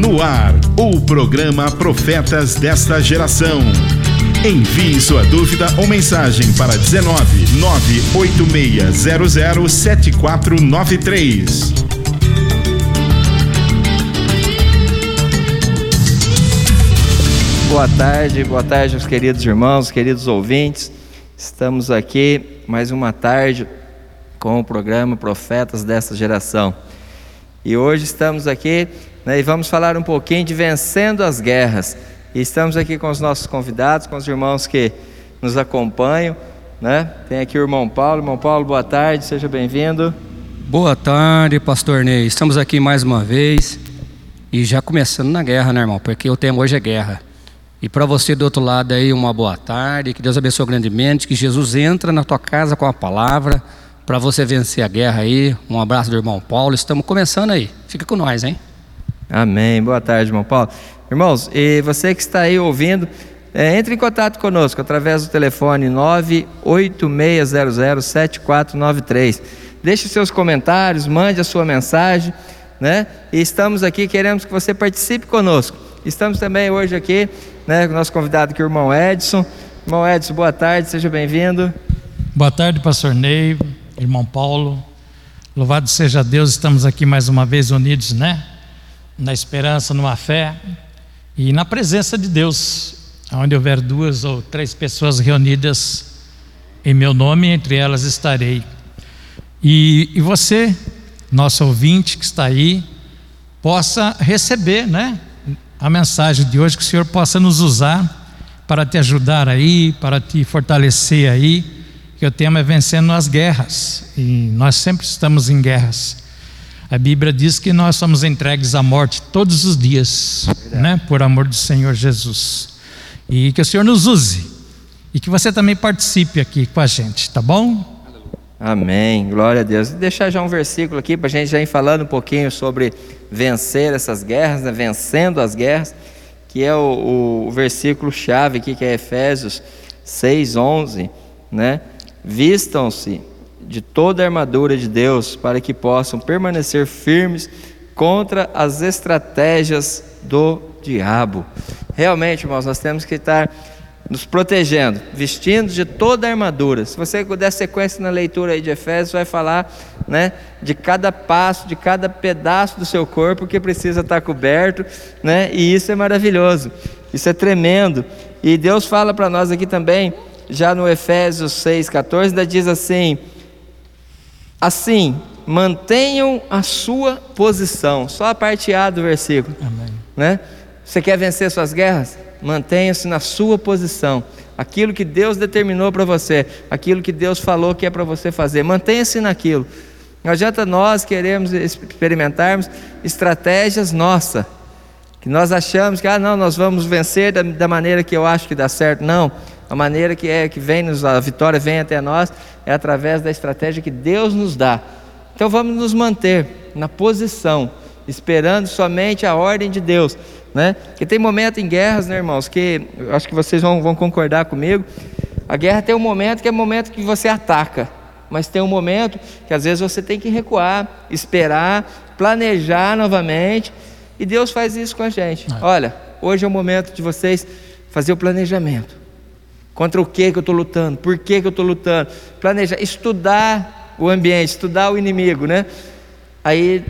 No ar, o programa Profetas desta Geração. Envie sua dúvida ou mensagem para 19 98600 7493. Boa tarde, boa tarde aos queridos irmãos, queridos ouvintes. Estamos aqui mais uma tarde com o programa Profetas desta Geração. E hoje estamos aqui né, e vamos falar um pouquinho de vencendo as guerras. E estamos aqui com os nossos convidados, com os irmãos que nos acompanham. Né? Tem aqui o irmão Paulo. Irmão Paulo, boa tarde, seja bem-vindo. Boa tarde, pastor Ney. Estamos aqui mais uma vez e já começando na guerra, né, irmão? Porque o tema hoje é guerra. E para você do outro lado aí, uma boa tarde, que Deus abençoe grandemente, que Jesus entra na tua casa com a palavra para você vencer a guerra aí. Um abraço do irmão Paulo. Estamos começando aí. Fica com nós, hein? Amém. Boa tarde, irmão Paulo. Irmãos, e você que está aí ouvindo, é, entre em contato conosco através do telefone 986007493. Deixe seus comentários, mande a sua mensagem, né? E estamos aqui, queremos que você participe conosco. Estamos também hoje aqui, né, com o nosso convidado aqui, o irmão Edson. Irmão Edson, boa tarde, seja bem-vindo. Boa tarde, pastor Ney irmão Paulo. Louvado seja Deus, estamos aqui mais uma vez unidos, né? Na esperança, numa fé e na presença de Deus, onde houver duas ou três pessoas reunidas em meu nome, entre elas estarei. E, e você, nosso ouvinte que está aí, possa receber, né? A mensagem de hoje, que o Senhor possa nos usar para te ajudar aí, para te fortalecer aí que o tema é vencendo as guerras, e nós sempre estamos em guerras. A Bíblia diz que nós somos entregues à morte todos os dias, né, por amor do Senhor Jesus. E que o Senhor nos use, e que você também participe aqui com a gente, tá bom? Amém, glória a Deus. Vou deixar já um versículo aqui para a gente já ir falando um pouquinho sobre vencer essas guerras, né? vencendo as guerras, que é o, o versículo chave aqui, que é Efésios 6, 11, né? Vistam-se de toda a armadura de Deus para que possam permanecer firmes contra as estratégias do diabo. Realmente, irmãos, nós temos que estar nos protegendo, vestindo de toda a armadura. Se você der sequência na leitura aí de Efésios, vai falar né, de cada passo, de cada pedaço do seu corpo que precisa estar coberto, né, e isso é maravilhoso, isso é tremendo. E Deus fala para nós aqui também já no Efésios 6,14, ainda diz assim: Assim, mantenham a sua posição. Só a parte A do versículo. Amém. Né? Você quer vencer suas guerras? Mantenha-se na sua posição. Aquilo que Deus determinou para você, aquilo que Deus falou que é para você fazer, mantenha-se naquilo. Não adianta nós queremos experimentarmos estratégias nossas, que nós achamos que, ah, não, nós vamos vencer da, da maneira que eu acho que dá certo. Não, a maneira que é que vem nos, a vitória vem até nós é através da estratégia que Deus nos dá. Então vamos nos manter na posição, esperando somente a ordem de Deus, né? Que tem momento em guerras, né, irmãos, que acho que vocês vão, vão concordar comigo. A guerra tem um momento que é o momento que você ataca, mas tem um momento que às vezes você tem que recuar, esperar, planejar novamente, e Deus faz isso com a gente. É. Olha, hoje é o momento de vocês fazer o planejamento. Contra o que, que eu estou lutando? Por que, que eu estou lutando? Planejar, estudar o ambiente, estudar o inimigo, né? Aí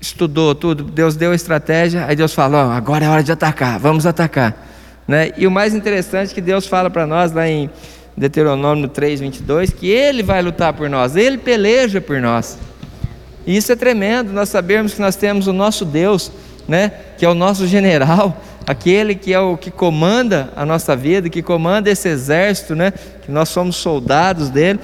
estudou tudo, Deus deu a estratégia, aí Deus falou: agora é hora de atacar, vamos atacar. Né? E o mais interessante é que Deus fala para nós lá em Deuteronômio 3, 22, que Ele vai lutar por nós, Ele peleja por nós. E isso é tremendo, nós sabemos que nós temos o nosso Deus, né? que é o nosso general, aquele que é o que comanda a nossa vida, que comanda esse exército, né? Que nós somos soldados dele,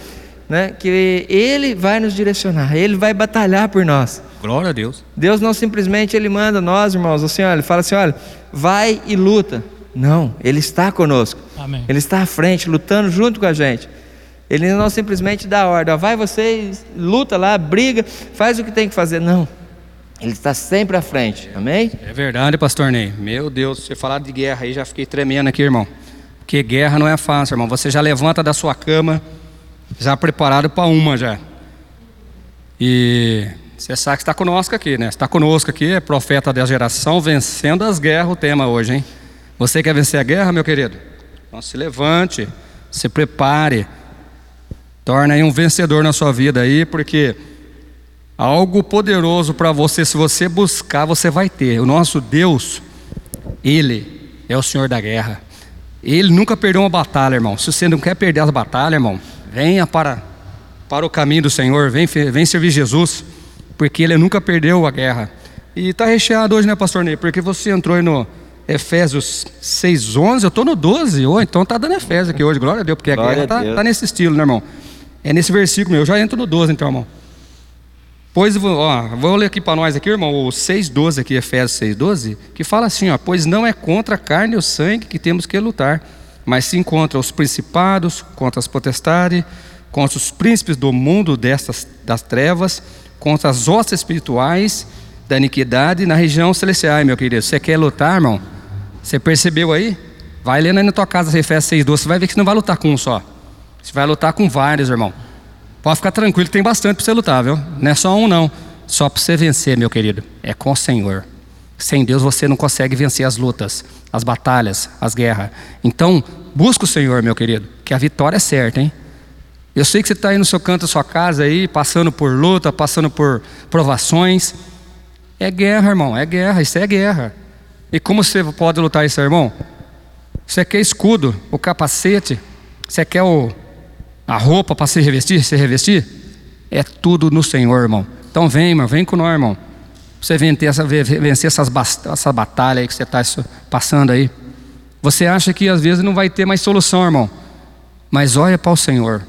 né? Que ele vai nos direcionar, ele vai batalhar por nós. Glória a Deus. Deus não simplesmente ele manda nós, irmãos, assim, olha, ele fala assim, olha, vai e luta. Não, ele está conosco. Amém. Ele está à frente, lutando junto com a gente. Ele não simplesmente dá ordem, ó, vai você, luta lá, briga, faz o que tem que fazer. Não. Ele está sempre à frente, amém? É verdade, pastor Ney. Meu Deus, você falar de guerra aí, já fiquei tremendo aqui, irmão. Porque guerra não é fácil, irmão. Você já levanta da sua cama, já preparado para uma já. E Você sabe que está conosco aqui, né? Está conosco aqui, é profeta da geração, vencendo as guerras, o tema hoje, hein? Você quer vencer a guerra, meu querido? Então se levante, se prepare, torne aí um vencedor na sua vida aí, porque algo poderoso para você, se você buscar, você vai ter. O nosso Deus, Ele é o Senhor da guerra. Ele nunca perdeu uma batalha, irmão. Se você não quer perder as batalhas, irmão, venha para, para o caminho do Senhor, vem, vem servir Jesus porque ele nunca perdeu a guerra. E está recheado hoje, né, pastor Ney? Porque você entrou aí no Efésios 6,11, eu estou no 12, oh, então está dando Efésios aqui hoje, glória a Deus, porque a guerra está tá nesse estilo, né, irmão? É nesse versículo, eu já entro no 12, então, irmão. Pois, ó, vou ler aqui para nós aqui, irmão, o 6,12 aqui, Efésios 6,12, que fala assim, ó, pois não é contra a carne ou sangue que temos que lutar, mas sim contra os principados, contra as potestades, contra os príncipes do mundo destas, das trevas, contra as hostes espirituais da iniquidade na região celestial, meu querido. Você quer lutar, irmão? Você percebeu aí? Vai lendo aí na tua casa Efésios 6, 12, você vai ver que você não vai lutar com um só. Você vai lutar com vários, irmão. Pode ficar tranquilo, tem bastante para você lutar, viu? Não é só um, não. Só para você vencer, meu querido. É com o Senhor. Sem Deus você não consegue vencer as lutas, as batalhas, as guerras. Então, busca o Senhor, meu querido, que a vitória é certa, hein? Eu sei que você está aí no seu canto da sua casa aí, passando por luta, passando por provações. É guerra, irmão, é guerra, isso é guerra. E como você pode lutar isso, irmão? Você quer escudo, o capacete, você quer o, a roupa para se revestir, se revestir? É tudo no Senhor, irmão. Então vem, irmão, vem com nós, irmão. Você vencer, essa, vencer essas, essa batalha aí que você está passando aí. Você acha que às vezes não vai ter mais solução, irmão. Mas olha para o Senhor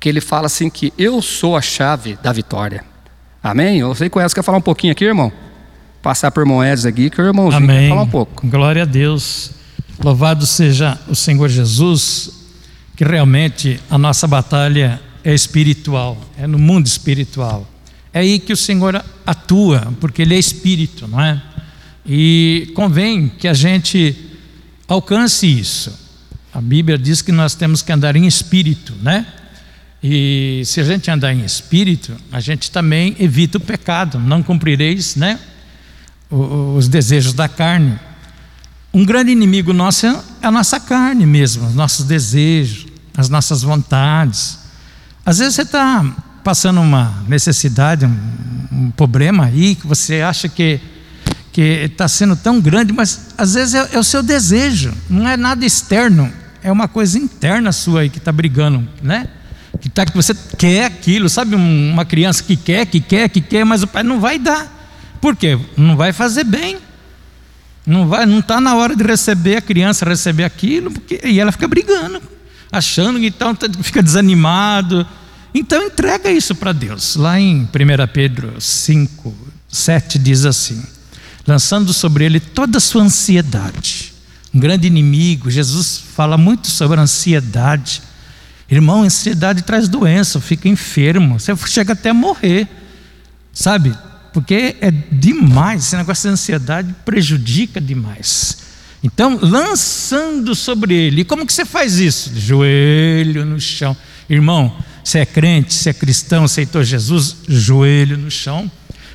que ele fala assim que eu sou a chave da vitória. Amém? Eu sei que o Edson quer falar um pouquinho aqui, irmão. Passar por irmão Edson aqui, que o irmãozinho Amém. quer falar um pouco. Glória a Deus. Louvado seja o Senhor Jesus, que realmente a nossa batalha é espiritual, é no mundo espiritual. É aí que o Senhor atua, porque Ele é espírito, não é? E convém que a gente alcance isso. A Bíblia diz que nós temos que andar em espírito, né? E se a gente andar em espírito, a gente também evita o pecado. Não cumprireis, né? Os desejos da carne. Um grande inimigo nosso é a nossa carne mesmo, os nossos desejos, as nossas vontades. Às vezes você está passando uma necessidade, um, um, problema aí, que você acha que que está sendo tão grande, mas às vezes é, é o seu desejo, não é nada externo, é uma coisa interna sua aí que está brigando, né? que, tá, que você quer aquilo, sabe? Uma criança que quer, que quer, que quer, mas o pai não vai dar. Por quê? Não vai fazer bem. Não vai, não está na hora de receber a criança receber aquilo, porque, e ela fica brigando, achando que então fica desanimado. Então entrega isso para Deus. Lá em 1 Pedro 5, 7 diz assim: lançando sobre ele toda a sua ansiedade. Um grande inimigo, Jesus fala muito sobre a ansiedade. Irmão, ansiedade traz doença, fica enfermo, você chega até a morrer, sabe? Porque é demais, esse negócio de ansiedade prejudica demais. Então, lançando sobre ele, e como que você faz isso? Joelho no chão. Irmão, você é crente, você é cristão, aceitou Jesus, joelho no chão.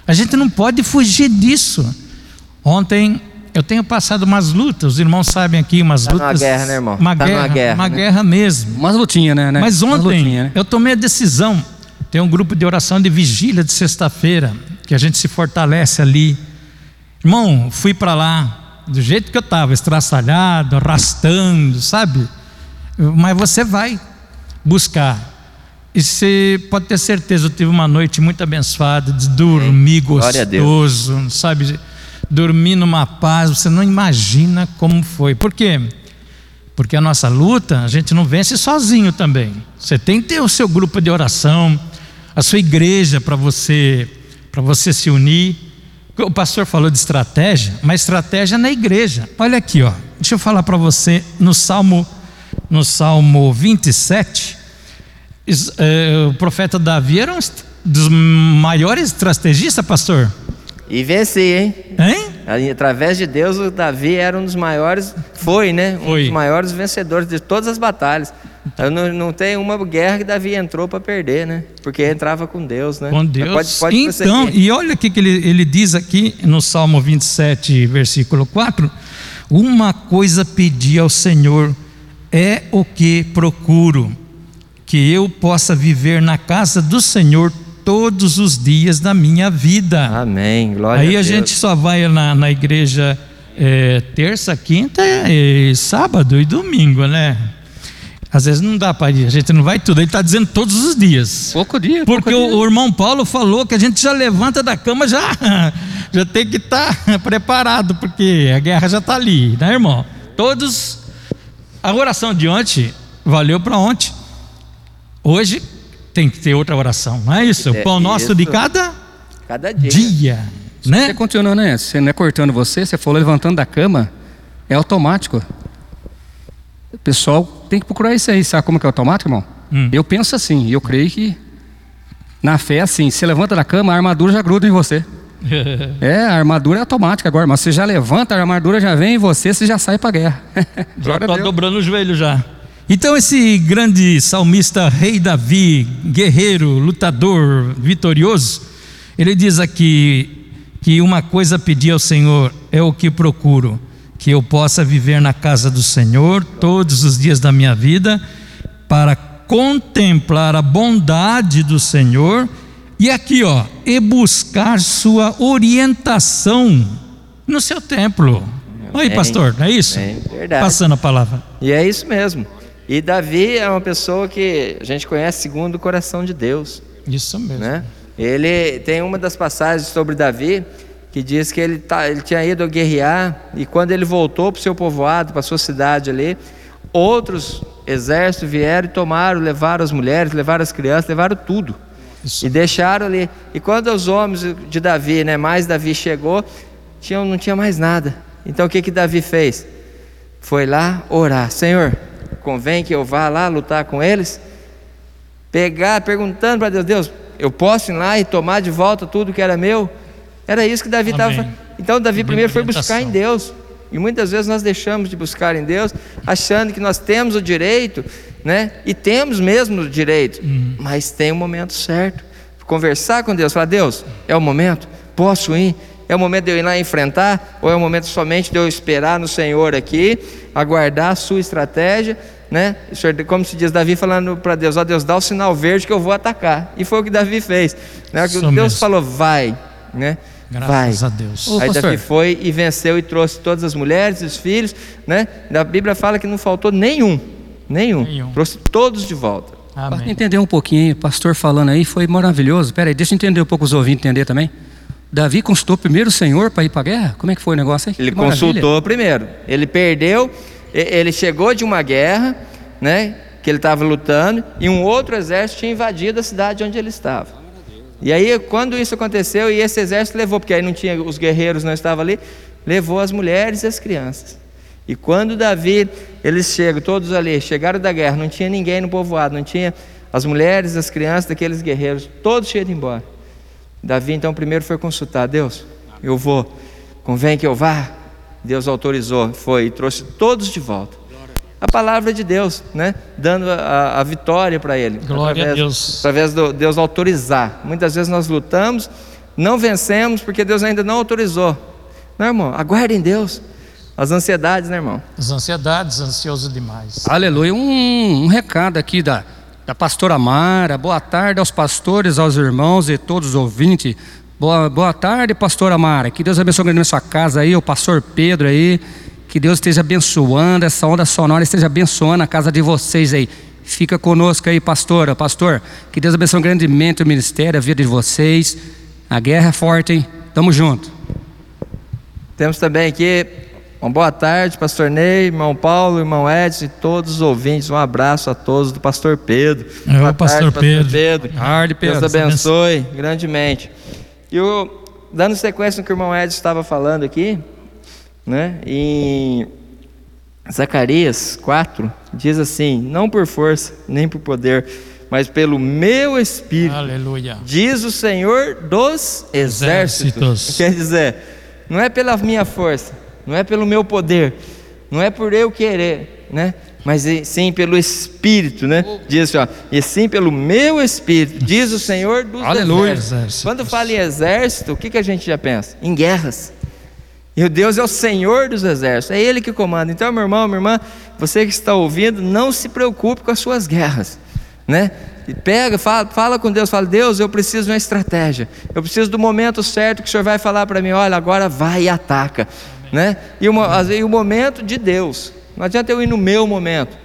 A gente não pode fugir disso. Ontem eu tenho passado umas lutas, os irmãos sabem aqui, umas tá lutas. Uma guerra, né, irmão? Uma tá guerra, guerra, uma né? guerra mesmo. Umas lutinhas, né, né? Mas ontem lutinha, né? eu tomei a decisão. Tem um grupo de oração de vigília de sexta-feira, que a gente se fortalece ali. Irmão, fui para lá, do jeito que eu estava, estraçalhado, arrastando, sabe? Mas você vai buscar. E você pode ter certeza, eu tive uma noite muito abençoada, de dormir gostoso, sabe? dormir numa paz, você não imagina como foi. Por quê? Porque a nossa luta, a gente não vence sozinho também. Você tem que ter o seu grupo de oração, a sua igreja para você, para você se unir. O pastor falou de estratégia, mas estratégia na igreja. Olha aqui, ó. Deixa eu falar para você no Salmo no Salmo 27, eh, o profeta Davi era um dos maiores estrategistas, pastor. E venci, hein? Hein? Através de Deus, o Davi era um dos maiores, foi, né? Um foi. dos maiores vencedores de todas as batalhas. Não, não tem uma guerra que Davi entrou para perder, né? Porque entrava com Deus, né? Com Deus. Pode, pode então, e olha o que ele, ele diz aqui no Salmo 27, versículo 4: Uma coisa pedi ao Senhor, é o que procuro, que eu possa viver na casa do Senhor todos os dias da minha vida. Amém. Glória Aí a, a gente só vai na, na igreja é, terça, quinta, é, sábado e domingo, né? Às vezes não dá para ir, a gente não vai tudo. Ele está dizendo todos os dias. Pouco dia. Porque pouco o, o, irmão Paulo falou que a gente já levanta da cama, já, já tem que estar tá preparado, porque a guerra já está ali, né, irmão? Todos. A oração de ontem valeu para ontem. Hoje tem que ter outra oração, não é isso? É, o pão nosso isso. de cada, cada dia. dia né? Você continua, né? Você não é cortando você, você falou levantando da cama, é automático. O pessoal tem que procurar isso aí. Sabe como que é automático, irmão? Hum. Eu penso assim, eu creio que na fé, assim, você levanta da cama, a armadura já gruda em você. é, a armadura é automática agora, mas você já levanta, a armadura já vem em você, você já sai para guerra. já está dobrando o joelho já. Então, esse grande salmista, rei Davi, guerreiro, lutador, vitorioso, ele diz aqui que uma coisa pedi ao Senhor é o que procuro que eu possa viver na casa do Senhor todos os dias da minha vida, para contemplar a bondade do Senhor e aqui, ó, e buscar sua orientação no seu templo. Oi, pastor, não é isso? É verdade. Passando a palavra. E é isso mesmo. E Davi é uma pessoa que a gente conhece segundo o coração de Deus. Isso mesmo. Né? Ele tem uma das passagens sobre Davi que diz que ele, tá, ele tinha ido guerrear e quando ele voltou para o seu povoado, para a sua cidade ali, outros exércitos vieram e tomaram, levaram as mulheres, levaram as crianças, levaram tudo. Isso. E deixaram ali. E quando os homens de Davi, né, mais Davi chegou, não tinha mais nada. Então o que que Davi fez? Foi lá orar. Senhor, convém que eu vá lá lutar com eles? Pegar, perguntando para Deus, Deus, eu posso ir lá e tomar de volta tudo que era meu? Era isso que Davi estava. Então, Davi primeiro foi buscar em Deus. E muitas vezes nós deixamos de buscar em Deus, achando que nós temos o direito, né? E temos mesmo o direito, uhum. mas tem o um momento certo. Conversar com Deus, falar: Deus, é o momento? Posso ir? É o momento de eu ir lá enfrentar? Ou é o momento somente de eu esperar no Senhor aqui, aguardar a sua estratégia? Né? Como se diz Davi falando para Deus: Ó Deus, dá o sinal verde que eu vou atacar. E foi o que Davi fez. Né? Deus mesmo. falou: Vai. Né? Graças Vai. a Deus. Ô, Aí pastor. Davi foi e venceu e trouxe todas as mulheres e os filhos, né? A Bíblia fala que não faltou nenhum, nenhum. nenhum. Trouxe todos de volta. Para entender um pouquinho, pastor falando aí, foi maravilhoso. Peraí, deixa eu entender um pouco os ouvintes entender também. Davi consultou primeiro o Senhor para ir para a guerra? Como é que foi o negócio aí? Ele consultou primeiro. Ele perdeu, ele chegou de uma guerra, né? Que ele estava lutando, e um outro exército tinha invadido a cidade onde ele estava. E aí, quando isso aconteceu, e esse exército levou, porque aí não tinha, os guerreiros não estavam ali, levou as mulheres e as crianças. E quando Davi, eles chegam, todos ali, chegaram da guerra, não tinha ninguém no povoado, não tinha as mulheres, as crianças daqueles guerreiros, todos cheios de embora. Davi então primeiro foi consultar, Deus, eu vou, convém que eu vá? Deus autorizou, foi e trouxe todos de volta a palavra de Deus, né? dando a, a vitória para ele. Glória através, a Deus. Através de Deus autorizar. Muitas vezes nós lutamos, não vencemos porque Deus ainda não autorizou. Não, irmão, aguarde em Deus. As ansiedades, né, irmão? As ansiedades, ansioso demais. Aleluia. Um, um recado aqui da, da pastora Mara. Boa tarde aos pastores, aos irmãos e todos os ouvintes. Boa, boa tarde, pastora Mara. Que Deus abençoe grande a sua casa aí, o pastor Pedro aí. Que Deus esteja abençoando, essa onda sonora esteja abençoando a casa de vocês aí. Fica conosco aí, pastora, pastor. Que Deus abençoe grandemente o ministério, a vida de vocês. A guerra é forte, hein? Tamo junto. Temos também aqui uma boa tarde, pastor Ney, irmão Paulo, irmão Edson e todos os ouvintes. Um abraço a todos do pastor Pedro. É, boa pastor tarde, Pedro. pastor Pedro. Tarde, Pedro. Deus abençoe grandemente. E o, dando sequência no que o irmão Edson estava falando aqui, né? Em Zacarias 4 diz assim: Não por força, nem por poder, mas pelo meu espírito. Aleluia. Diz o Senhor dos exércitos. exércitos. Quer dizer, não é pela minha força, não é pelo meu poder, não é por eu querer, né? mas sim pelo Espírito, né? Diz assim, ó, e sim pelo meu Espírito, diz o Senhor dos Aleluia. exércitos. Quando fala em exército, o que, que a gente já pensa? Em guerras. E o Deus é o Senhor dos exércitos, é Ele que comanda. Então, meu irmão, minha irmã, você que está ouvindo, não se preocupe com as suas guerras, né? E pega, fala, fala com Deus, fala, Deus, eu preciso de uma estratégia, eu preciso do momento certo que o Senhor vai falar para mim, olha, agora vai e ataca, né? E, uma, e o momento de Deus, não adianta eu ir no meu momento,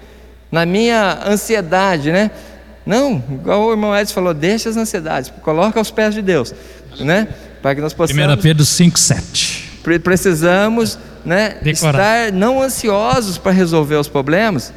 na minha ansiedade, né? Não, igual o irmão Edson falou, deixa as ansiedades, coloca aos pés de Deus, né? Para que nós possamos. 1 Pedro 5,7. Precisamos né, estar não ansiosos para resolver os problemas,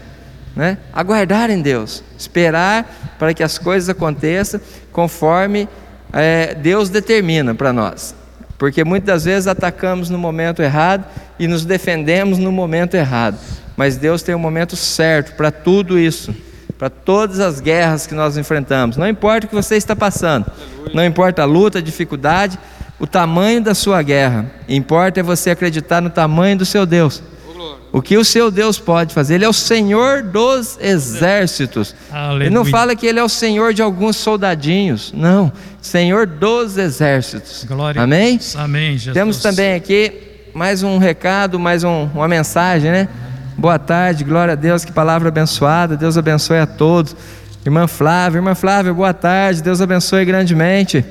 né? aguardar em Deus, esperar para que as coisas aconteçam conforme é, Deus determina para nós. Porque muitas vezes atacamos no momento errado e nos defendemos no momento errado. Mas Deus tem um momento certo para tudo isso, para todas as guerras que nós enfrentamos. Não importa o que você está passando, não importa a luta, a dificuldade, o tamanho da sua guerra. Importa é você acreditar no tamanho do seu Deus. O que o seu Deus pode fazer? Ele é o Senhor dos exércitos. Aleluia. Ele não fala que ele é o Senhor de alguns soldadinhos. Não. Senhor dos exércitos. Glória Amém? Amém, Jesus. Temos também aqui mais um recado, mais um, uma mensagem, né? Boa tarde, glória a Deus, que palavra abençoada. Deus abençoe a todos. Irmã Flávia, irmã Flávia, boa tarde. Deus abençoe grandemente.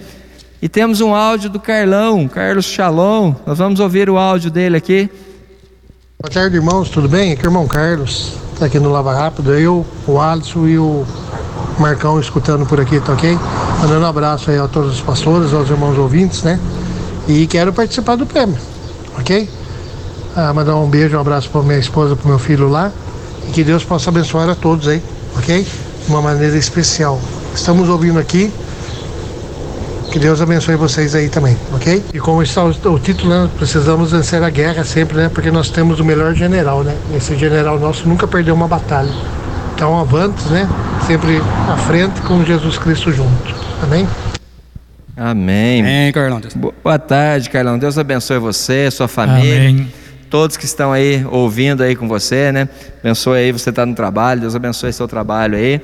E temos um áudio do Carlão, Carlos Shalom. Nós vamos ouvir o áudio dele aqui. Boa tarde, irmãos, tudo bem? Aqui é o irmão Carlos, tá aqui no Lava Rápido. Eu, o Alisson e o Marcão escutando por aqui, tá ok? Mandando um abraço aí a todos os pastores, aos irmãos ouvintes, né? E quero participar do prêmio, ok? Ah, mandar um beijo, um abraço para minha esposa, para meu filho lá. E que Deus possa abençoar a todos aí, ok? De uma maneira especial. Estamos ouvindo aqui que Deus abençoe vocês aí também, ok? E como está o, o título, né? Precisamos vencer a guerra sempre, né? Porque nós temos o melhor general, né? Esse general nosso nunca perdeu uma batalha. Então, avante, né? Sempre à frente com Jesus Cristo junto. Amém? Amém. Amém, Carlão. Boa tarde, Carlão. Deus abençoe você, sua família. Amém. Todos que estão aí ouvindo aí com você, né? Abençoe aí, você está no trabalho, Deus abençoe seu trabalho aí.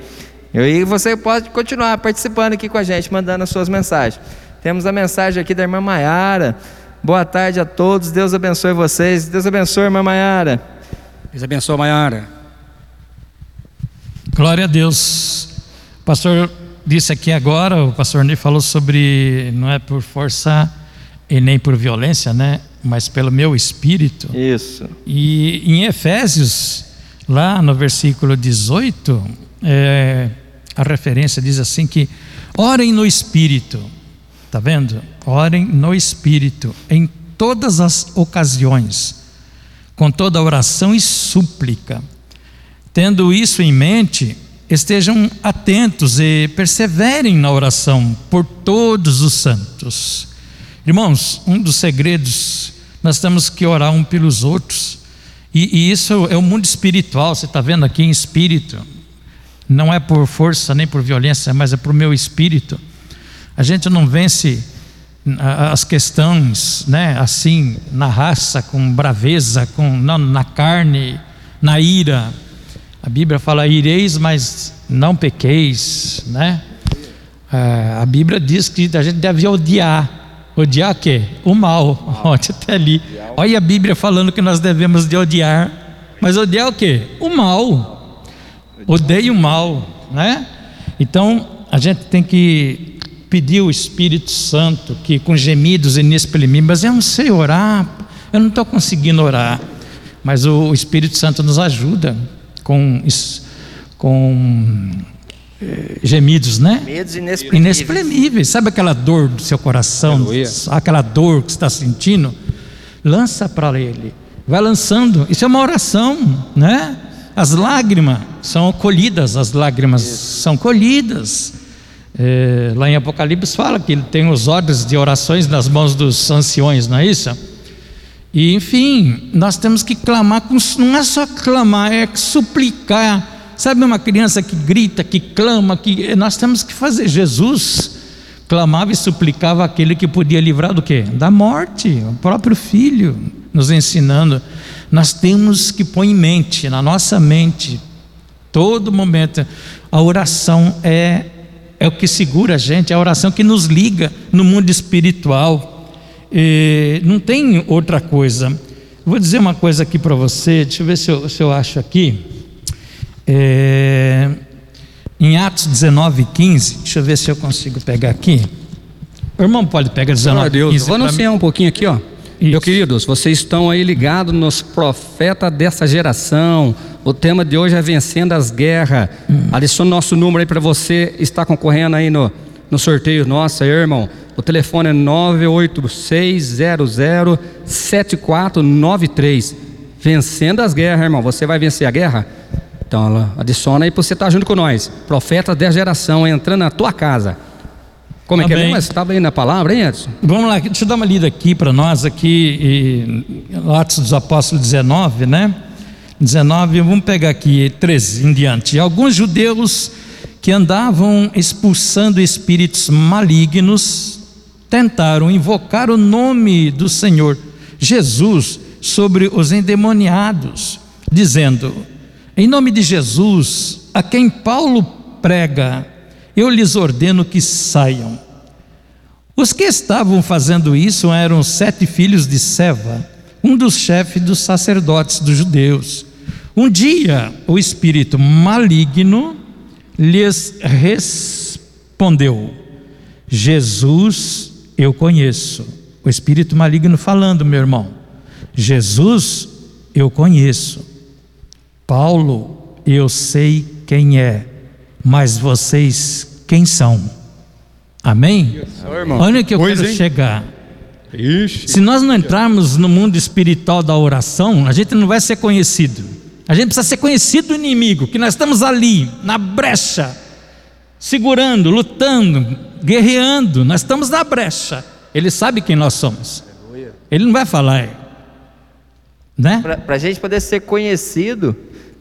E você pode continuar participando aqui com a gente, mandando as suas mensagens. Temos a mensagem aqui da irmã Maiara. Boa tarde a todos, Deus abençoe vocês. Deus abençoe, irmã Maiara. Deus abençoe, Maiara. Glória a Deus. O pastor disse aqui agora, o pastor Ney falou sobre não é por força e nem por violência, né? Mas pelo meu espírito. Isso. E em Efésios, lá no versículo 18, é, a referência diz assim que orem no Espírito, tá vendo? Orem no Espírito em todas as ocasiões, com toda oração e súplica. Tendo isso em mente, estejam atentos e perseverem na oração por todos os santos. Irmãos, um dos segredos, nós temos que orar um pelos outros, e, e isso é o mundo espiritual, você está vendo aqui em espírito não é por força nem por violência, mas é por meu espírito. A gente não vence as questões, né, assim, na raça, com braveza, com não, na carne, na ira. A Bíblia fala: ireis, mas não pequeis, né? É, a Bíblia diz que a gente deve odiar. Odiar o quê? O mal. Olha até ali. Olha a Bíblia falando que nós devemos de odiar. Mas odiar o quê? O mal odeia o mal, né? Então a gente tem que pedir o Espírito Santo que com gemidos inexprimíveis, mas eu não sei orar, eu não estou conseguindo orar, mas o Espírito Santo nos ajuda com com eh, gemidos, né? Gemidos inexprimíveis. inexprimíveis. Sabe aquela dor do seu coração, Aleluia. aquela dor que você está sentindo? Lança para Ele, vai lançando. Isso é uma oração, né? As lágrimas são colhidas, as lágrimas Isso. são colhidas. É, lá em Apocalipse fala que ele tem os ordens de orações nas mãos dos anciões, não é isso? E enfim, nós temos que clamar, com, não é só clamar, é suplicar. Sabe uma criança que grita, que clama, que nós temos que fazer. Jesus clamava e suplicava aquele que podia livrar do quê? Da morte, o próprio filho, nos ensinando nós temos que pôr em mente, na nossa mente, Todo momento. A oração é, é o que segura a gente, é a oração que nos liga no mundo espiritual. E não tem outra coisa. Vou dizer uma coisa aqui para você, deixa eu ver se eu, se eu acho aqui. É, em Atos 19, 15, deixa eu ver se eu consigo pegar aqui. O irmão pode pegar 19, Deus, 15. vou anunciar um pouquinho aqui, ó. Isso. Meu queridos, vocês estão aí ligados nos profetas dessa geração. O tema de hoje é vencendo as guerras. Hum. Adicione nosso número aí para você estar concorrendo aí no, no sorteio nosso aí, irmão. O telefone é 986007493. Vencendo as guerras, irmão. Você vai vencer a guerra? Então, adiciona aí para você estar junto com nós. Profeta dessa geração entrando na tua casa. Como é que é mesmo? Você estava aí na palavra, hein, Edson? Vamos lá, deixa eu dar uma lida aqui para nós, aqui, em Atos dos Apóstolos 19, né? 19, vamos pegar aqui 13 em diante. Alguns judeus que andavam expulsando espíritos malignos tentaram invocar o nome do Senhor Jesus sobre os endemoniados, dizendo: Em nome de Jesus, a quem Paulo prega, eu lhes ordeno que saiam. Os que estavam fazendo isso eram sete filhos de Seva, um dos chefes dos sacerdotes dos judeus. Um dia, o espírito maligno lhes respondeu: Jesus eu conheço. O espírito maligno falando, meu irmão: Jesus eu conheço. Paulo, eu sei quem é, mas vocês quem são? Amém? Olha que eu Pois, quero hein? chegar. Ixi. Se nós não entrarmos no mundo espiritual da oração, a gente não vai ser conhecido. A gente precisa ser conhecido do inimigo, que nós estamos ali, na brecha, segurando, lutando, guerreando. Nós estamos na brecha. Ele sabe quem nós somos. Ele não vai falar, né? Para a gente poder ser conhecido,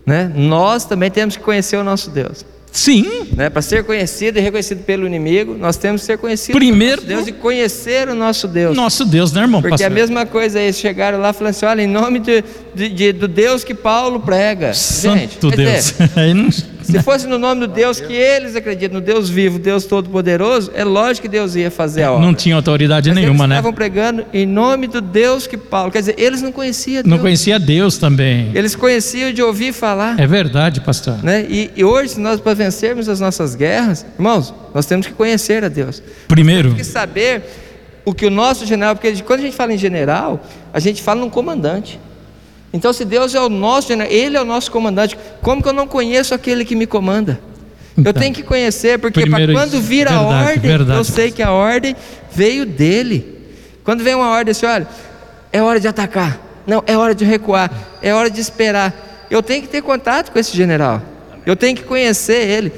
né, nós também temos que conhecer o nosso Deus. Sim, Né? Para ser conhecido e reconhecido pelo inimigo, nós temos que ser conhecidos Primeiro- nosso Deus e conhecer o nosso Deus. nosso Deus, né, irmão? Porque é a pastor? mesma coisa, eles chegaram lá e falaram assim: olha, em nome de, de- de- do Deus que Paulo prega. Gente, Santo quer Deus. dizer, Aí não- se fosse no nome do Deus que eles acreditam, no Deus vivo, Deus Todo-Poderoso, é lógico que Deus ia fazer a obra. não tinha autoridade Mas nenhuma, eles né? estavam pregando em nome do Deus que Paulo. Quer dizer, eles não conheciam Deus. Não conhecia Deus também. Eles conheciam de ouvir falar. É verdade, pastor. Né? E, e hoje, nós para vencermos as nossas guerras, irmãos, nós temos que conhecer a Deus. Primeiro, Temos que saber o que o nosso general, porque quando a gente fala em general, a gente fala num comandante. Então, se Deus é o nosso general, Ele é o nosso comandante, como que eu não conheço aquele que me comanda? eu Então, tenho que conhecer, porque para quando vir a ordem, verdade. eu sei que a ordem veio dele. Quando vem uma ordem assim, olha, é hora de atacar, não, é hora de recuar, é hora de esperar. Eu tenho que ter contato com esse general, eu tenho que conhecer ele.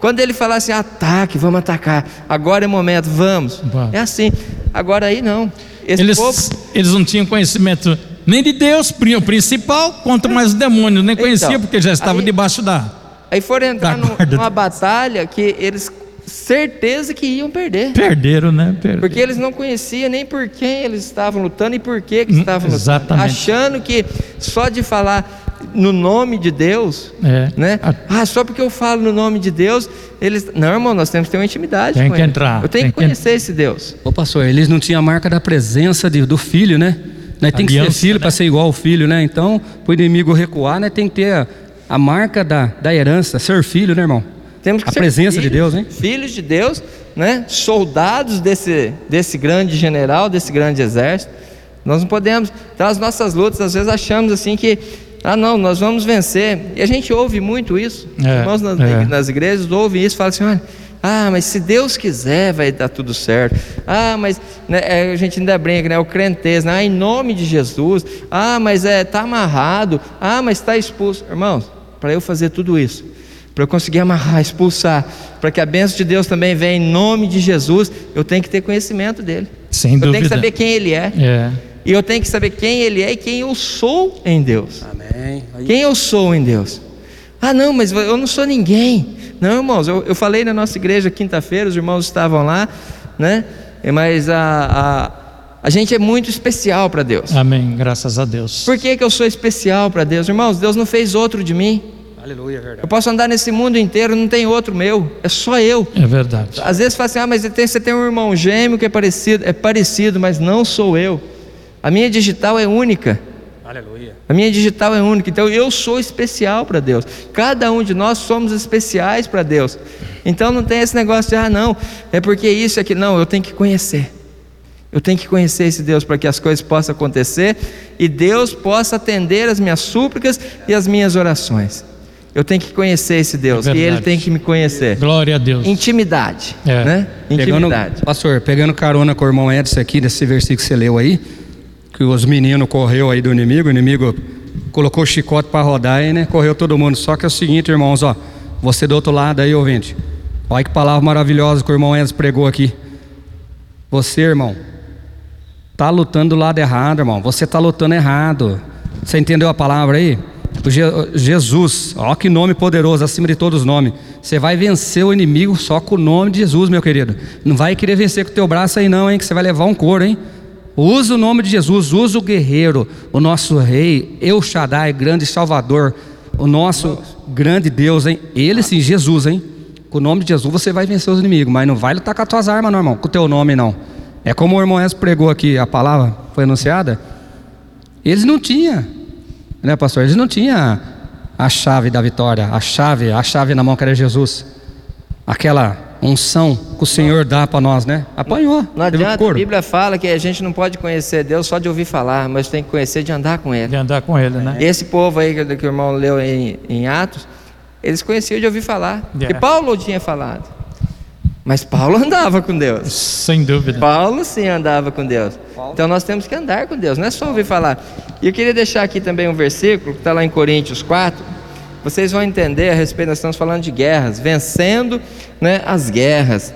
Quando ele falar assim, ataque, vamos atacar, agora é o momento, vamos. Vamos. É assim. Agora aí não. Esse eles, povo, eles não tinham conhecimento nem de Deus, o principal, quanto mais o demônio. Nem conhecia, Então, porque já estava aí- debaixo da. aí foram entrar num- numa batalha que eles certeza que iam perder. Perderam, né? Perderam. Porque eles não conheciam nem por quem eles estavam lutando e por que, que Hum, estavam lutando. exatamente. Achando que só de falar no nome de Deus, É. né? Ah, só porque eu falo no nome de Deus, eles. Não, irmão, nós temos que ter uma intimidade Tem com que ele. entrar, Eu tenho tem que que- conhecer esse Deus. Ô pastor, eles não tinham a marca da presença de- do filho, né? Nós tem que ser filho né? para ser igual ao filho, né? Então, para o inimigo recuar, nós tem que ter a, a marca da, da herança, ser filho, né, irmão? Temos que A ser presença de filhos, Deus, hein? Filhos de Deus, né? Soldados desse, desse grande general, desse grande exército. Nós não podemos. Então, as nossas lutas, às vezes achamos assim que, ah, não, nós vamos vencer. E a gente ouve muito isso. É, irmãos nas, é. nas igrejas ouvem isso e falam assim: olha. Ah, mas se Deus quiser, vai dar tudo certo. Ah, mas né, é, a gente ainda brinca, né? O crentez, né? Ah, em nome de Jesus. Ah, mas é, tá amarrado. Ah, mas está expulso. Irmãos, para eu fazer tudo isso, para eu conseguir amarrar, expulsar, para que a bênção de Deus também venha em nome de Jesus, eu tenho que ter conhecimento dele. Sem eu dúvida. tenho que saber quem ele é. É. E eu tenho que saber quem ele é e quem eu sou em Deus. Amém. Quem eu sou em Deus? Ah, não, mas eu não sou ninguém. Não, irmãos, eu, eu falei na nossa igreja quinta-feira, os irmãos estavam lá, né? Mas a, a, a gente é muito especial para Deus. Amém. Graças a Deus. Por que, que eu sou especial para Deus? Irmãos, Deus não fez outro de mim. Aleluia, é verdade. Eu posso andar nesse mundo inteiro, não tem outro meu, é só eu. É verdade. Às vezes fala assim, ah, mas você tem, você tem um irmão gêmeo que é parecido, é parecido, mas não sou eu. A minha digital é única. Aleluia. A minha digital é única, então eu sou especial para Deus. Cada um de nós somos especiais para Deus. Então não tem esse negócio de, ah, não, é porque isso é que. Não, eu tenho que conhecer. Eu tenho que conhecer esse Deus para que as coisas possam acontecer e Deus possa atender as minhas súplicas e as minhas orações. Eu tenho que conhecer esse Deus É e Ele tem que me conhecer. Glória a Deus. Intimidade, É. né? Pegando, Intimidade. pastor, pegando carona com o irmão Edson aqui, desse versículo que você leu aí, que os meninos correu aí do inimigo, o inimigo colocou o chicote para rodar aí, né? Correu todo mundo. Só que é o seguinte, irmãos, ó, você do outro lado aí, ouvinte. Olha que palavra maravilhosa que o irmão Edson pregou aqui. Você, irmão, tá lutando do lado errado, irmão. Você tá lutando errado. Você entendeu a palavra aí? Jesus, ó que nome poderoso, acima de todos os nomes. Você vai vencer o inimigo só com o nome de Jesus, meu querido. Não vai querer vencer com o teu braço aí não, hein, que você vai levar um couro, hein? Usa o nome de Jesus, usa o guerreiro, o nosso rei, El Shaddai, grande salvador, o nosso grande Deus, hein? Ele sim, Jesus, hein? Com o nome de Jesus você vai vencer os inimigos, mas não vai lutar com as tuas armas, não, irmão, com o teu nome, não. É como o irmão Enzo pregou aqui, a palavra foi anunciada. Eles não tinham, né, pastor? Eles não tinham a chave da vitória, a chave, a chave na mão que era Jesus. Aquela unção que o Senhor dá para nós, né? Apanhou. Não adianta, a. Bíblia fala que a gente não pode conhecer Deus só de ouvir falar, mas tem que conhecer de andar com Ele. De andar com ele, né? Esse povo aí que, que o irmão leu em, em Atos, eles conheciam de ouvir falar. É. E Paulo tinha falado. Mas Paulo andava com Deus. Sem dúvida. Paulo sim andava com Deus. Então nós temos que andar com Deus, não é só ouvir falar. E eu queria deixar aqui também um versículo que está lá em Coríntios 4. Vocês vão entender a respeito, nós estamos falando de guerras, vencendo né, as guerras.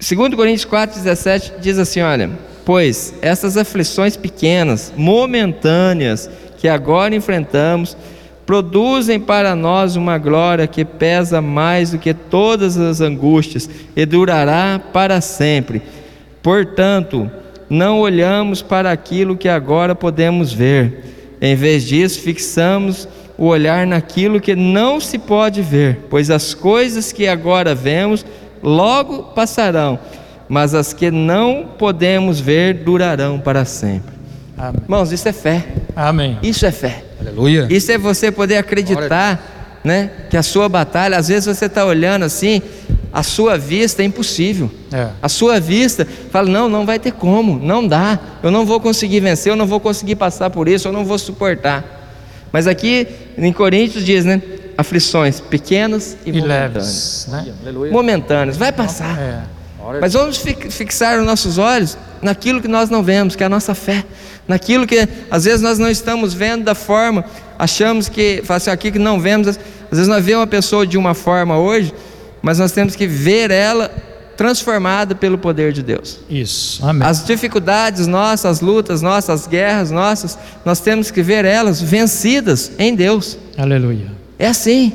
2 Coríntios 4, 17 diz assim: olha, pois essas aflições pequenas, momentâneas, que agora enfrentamos, produzem para nós uma glória que pesa mais do que todas as angústias e durará para sempre. Portanto, não olhamos para aquilo que agora podemos ver. Em vez disso, fixamos o olhar naquilo que não se pode ver, pois as coisas que agora vemos logo passarão, mas as que não podemos ver durarão para sempre. Amém. Irmãos, isso é fé. Amém. Isso é fé. Aleluia. Isso é você poder acreditar, né, que a sua batalha, às vezes você está olhando assim, a sua vista é impossível. É. A sua vista fala: não, não vai ter como, não dá, eu não vou conseguir vencer, eu não vou conseguir passar por isso, eu não vou suportar. Mas aqui em Coríntios diz, né? Aflições pequenas e, E momentâneas. leves, né? Momentâneas, vai passar. É. Mas vamos fi- fixar os nossos olhos naquilo que nós não vemos, que é a nossa fé. Naquilo que às vezes nós não estamos vendo da forma, achamos que, assim, aqui que não vemos, às vezes nós vemos uma pessoa de uma forma hoje, mas nós temos que ver ela transformada pelo poder de Deus. Isso. Amém. As dificuldades nossas, as lutas nossas, as guerras nossas, nós temos que ver elas vencidas em Deus. Aleluia. É assim.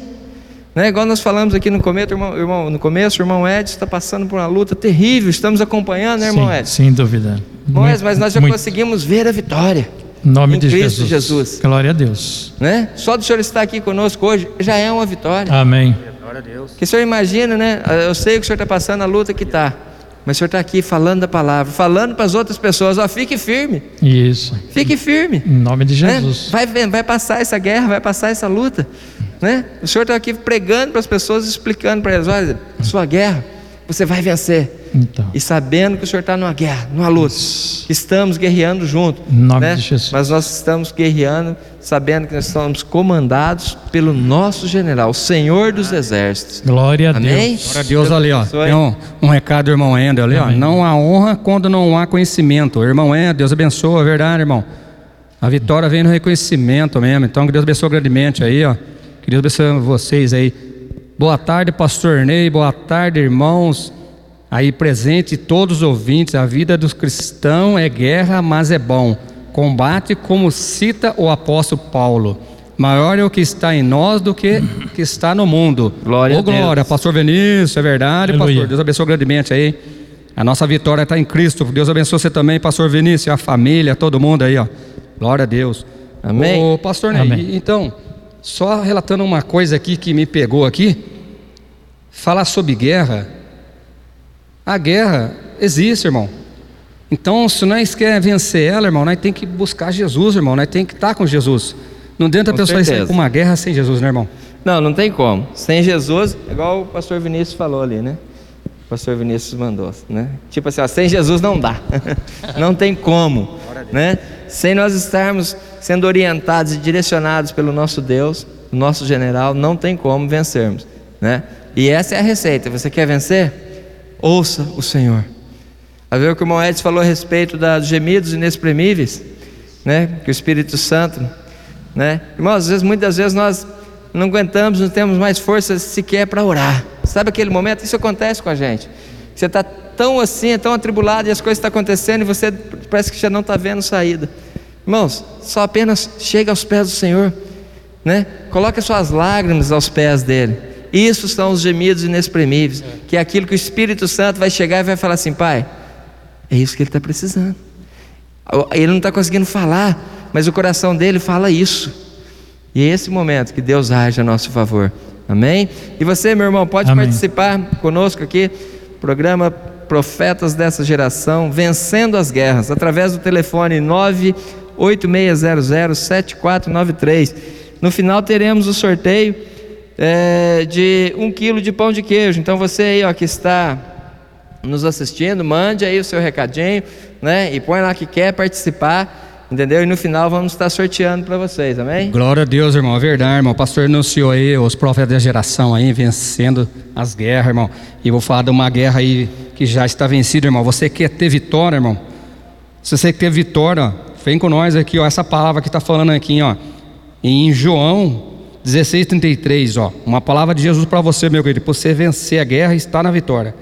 Né? Igual nós falamos aqui no começo, irmão, irmão- no começo, o irmão Edson está passando por uma luta terrível, estamos acompanhando, né, irmão Sim, Edson? sem dúvida. Mas, Muito- mas nós já muito. conseguimos ver a vitória, Em nome em de Cristo Jesus. Jesus. Glória a Deus. né? Só do senhor estar aqui conosco hoje já é uma vitória. Amém. Que o senhor imagina, né? Eu sei que o senhor está passando a luta que está, mas o senhor está aqui falando da palavra, falando para as outras pessoas, ó, fique firme, Isso. fique firme. Em nome de né? Jesus. Vai, ver- vai passar essa guerra, vai passar essa luta. Né? O Senhor está aqui pregando para as pessoas, explicando para elas: olha, a sua guerra, você vai vencer. Então. E sabendo que o Senhor está numa guerra, numa luta. Estamos guerreando junto. Em nome né? de Jesus. Mas nós estamos guerreando, sabendo que nós estamos comandados pelo nosso general, o Senhor dos Exércitos. Glória a Amém? Deus. Glória a Deus ali, ó. Tem um, um recado do irmão Ender ali, ó. Amém. Não há honra quando não há conhecimento. Irmão Ender, Deus abençoa, é verdade, irmão. A vitória vem no reconhecimento mesmo. Então, que Deus abençoe grandemente aí, ó. Que Deus abençoe vocês aí. Boa tarde, pastor Ney. Boa tarde, irmãos. Aí presente todos os ouvintes. A vida dos cristãos é guerra, mas é bom. Combate como cita o apóstolo Paulo. Maior é o que está em nós do que que está no mundo. Glória Ô, a Deus. glória, pastor Vinícius, é verdade, Aleluia. pastor. Deus abençoe grandemente aí. A nossa vitória está em Cristo. Deus abençoe você também, pastor Vinícius, a família, todo mundo aí, ó. Glória a Deus. Amém. Ô, pastor Ney, Amém. então, só relatando uma coisa aqui que me pegou aqui, falar sobre guerra. A guerra existe, irmão. Então, se nós queremos vencer ela, irmão, nós tem que buscar Jesus, irmão, nós tem que estar com Jesus. Não adianta a pessoa com uma guerra sem Jesus, né, irmão? Não, não tem como. Sem Jesus, igual o pastor Vinícius falou ali, né? O pastor Vinícius mandou, né? Tipo assim, ó, sem Jesus não dá. não tem como, né? Sem nós estarmos sendo orientados e direcionados pelo nosso Deus, nosso general, não tem como vencermos, né? E essa é a receita. Você quer vencer? Ouça o Senhor. A ver o que o irmão falou a respeito dos gemidos inexprimíveis, né? Que o Espírito Santo, né? Irmãos, às vezes, muitas vezes nós não aguentamos, não temos mais força sequer para orar. Sabe aquele momento? Isso acontece com a gente. Você está tão assim, é tão atribulado e as coisas estão acontecendo e você parece que já não está vendo saída. Irmãos, só apenas chega aos pés do Senhor, né? Coloque as suas lágrimas aos pés dele. Isso são os gemidos inexprimíveis, que é aquilo que o Espírito Santo vai chegar e vai falar assim, pai, é isso que ele está precisando. Ele não está conseguindo falar, mas o coração dele fala isso. E é esse momento que Deus age a nosso favor. Amém? E você, meu irmão, pode Amém. participar conosco aqui, programa Profetas dessa Geração, Vencendo as Guerras, através do telefone 986007493. No final teremos o sorteio é, de um quilo de pão de queijo. Então você aí ó, que está nos assistindo, mande aí o seu recadinho, né? E põe lá que quer participar. Entendeu? E no final vamos estar sorteando para vocês, amém? Glória a Deus, irmão. É verdade, irmão. O pastor anunciou aí os profetas da geração aí vencendo as guerras, irmão. E vou falar de uma guerra aí que já está vencida, irmão. Você quer ter vitória, irmão? Se você quer vitória, vem com nós aqui, ó. Essa palavra que está falando aqui, ó. Em João 16:33, ó. Uma palavra de Jesus para você, meu querido. Para você vencer a guerra e estar na vitória.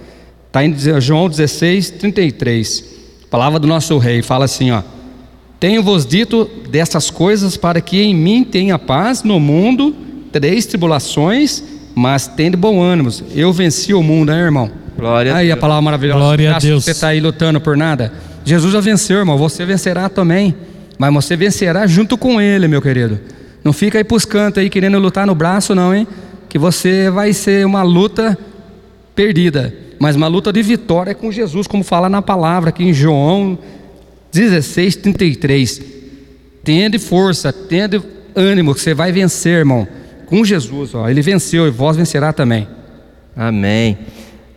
Está em João 16:33. Palavra do nosso rei. Fala assim, ó. Tenho-vos dito dessas coisas para que em mim tenha paz no mundo, três tribulações, mas tendo bom ânimo. Eu venci o mundo, né, irmão? Glória aí a, a palavra maravilhosa. Glória a Deus. Você está aí lutando por nada. Jesus já venceu, irmão. Você vencerá também. Mas você vencerá junto com Ele, meu querido. Não fica aí pros cantos aí querendo lutar no braço, não, hein? Que você vai ser uma luta perdida. Mas uma luta de vitória com Jesus, como fala na palavra aqui em João 16, 33. Tende força, tende ânimo, que você vai vencer, irmão. Com Jesus, ó, ele venceu e vós vencerá também. Amém.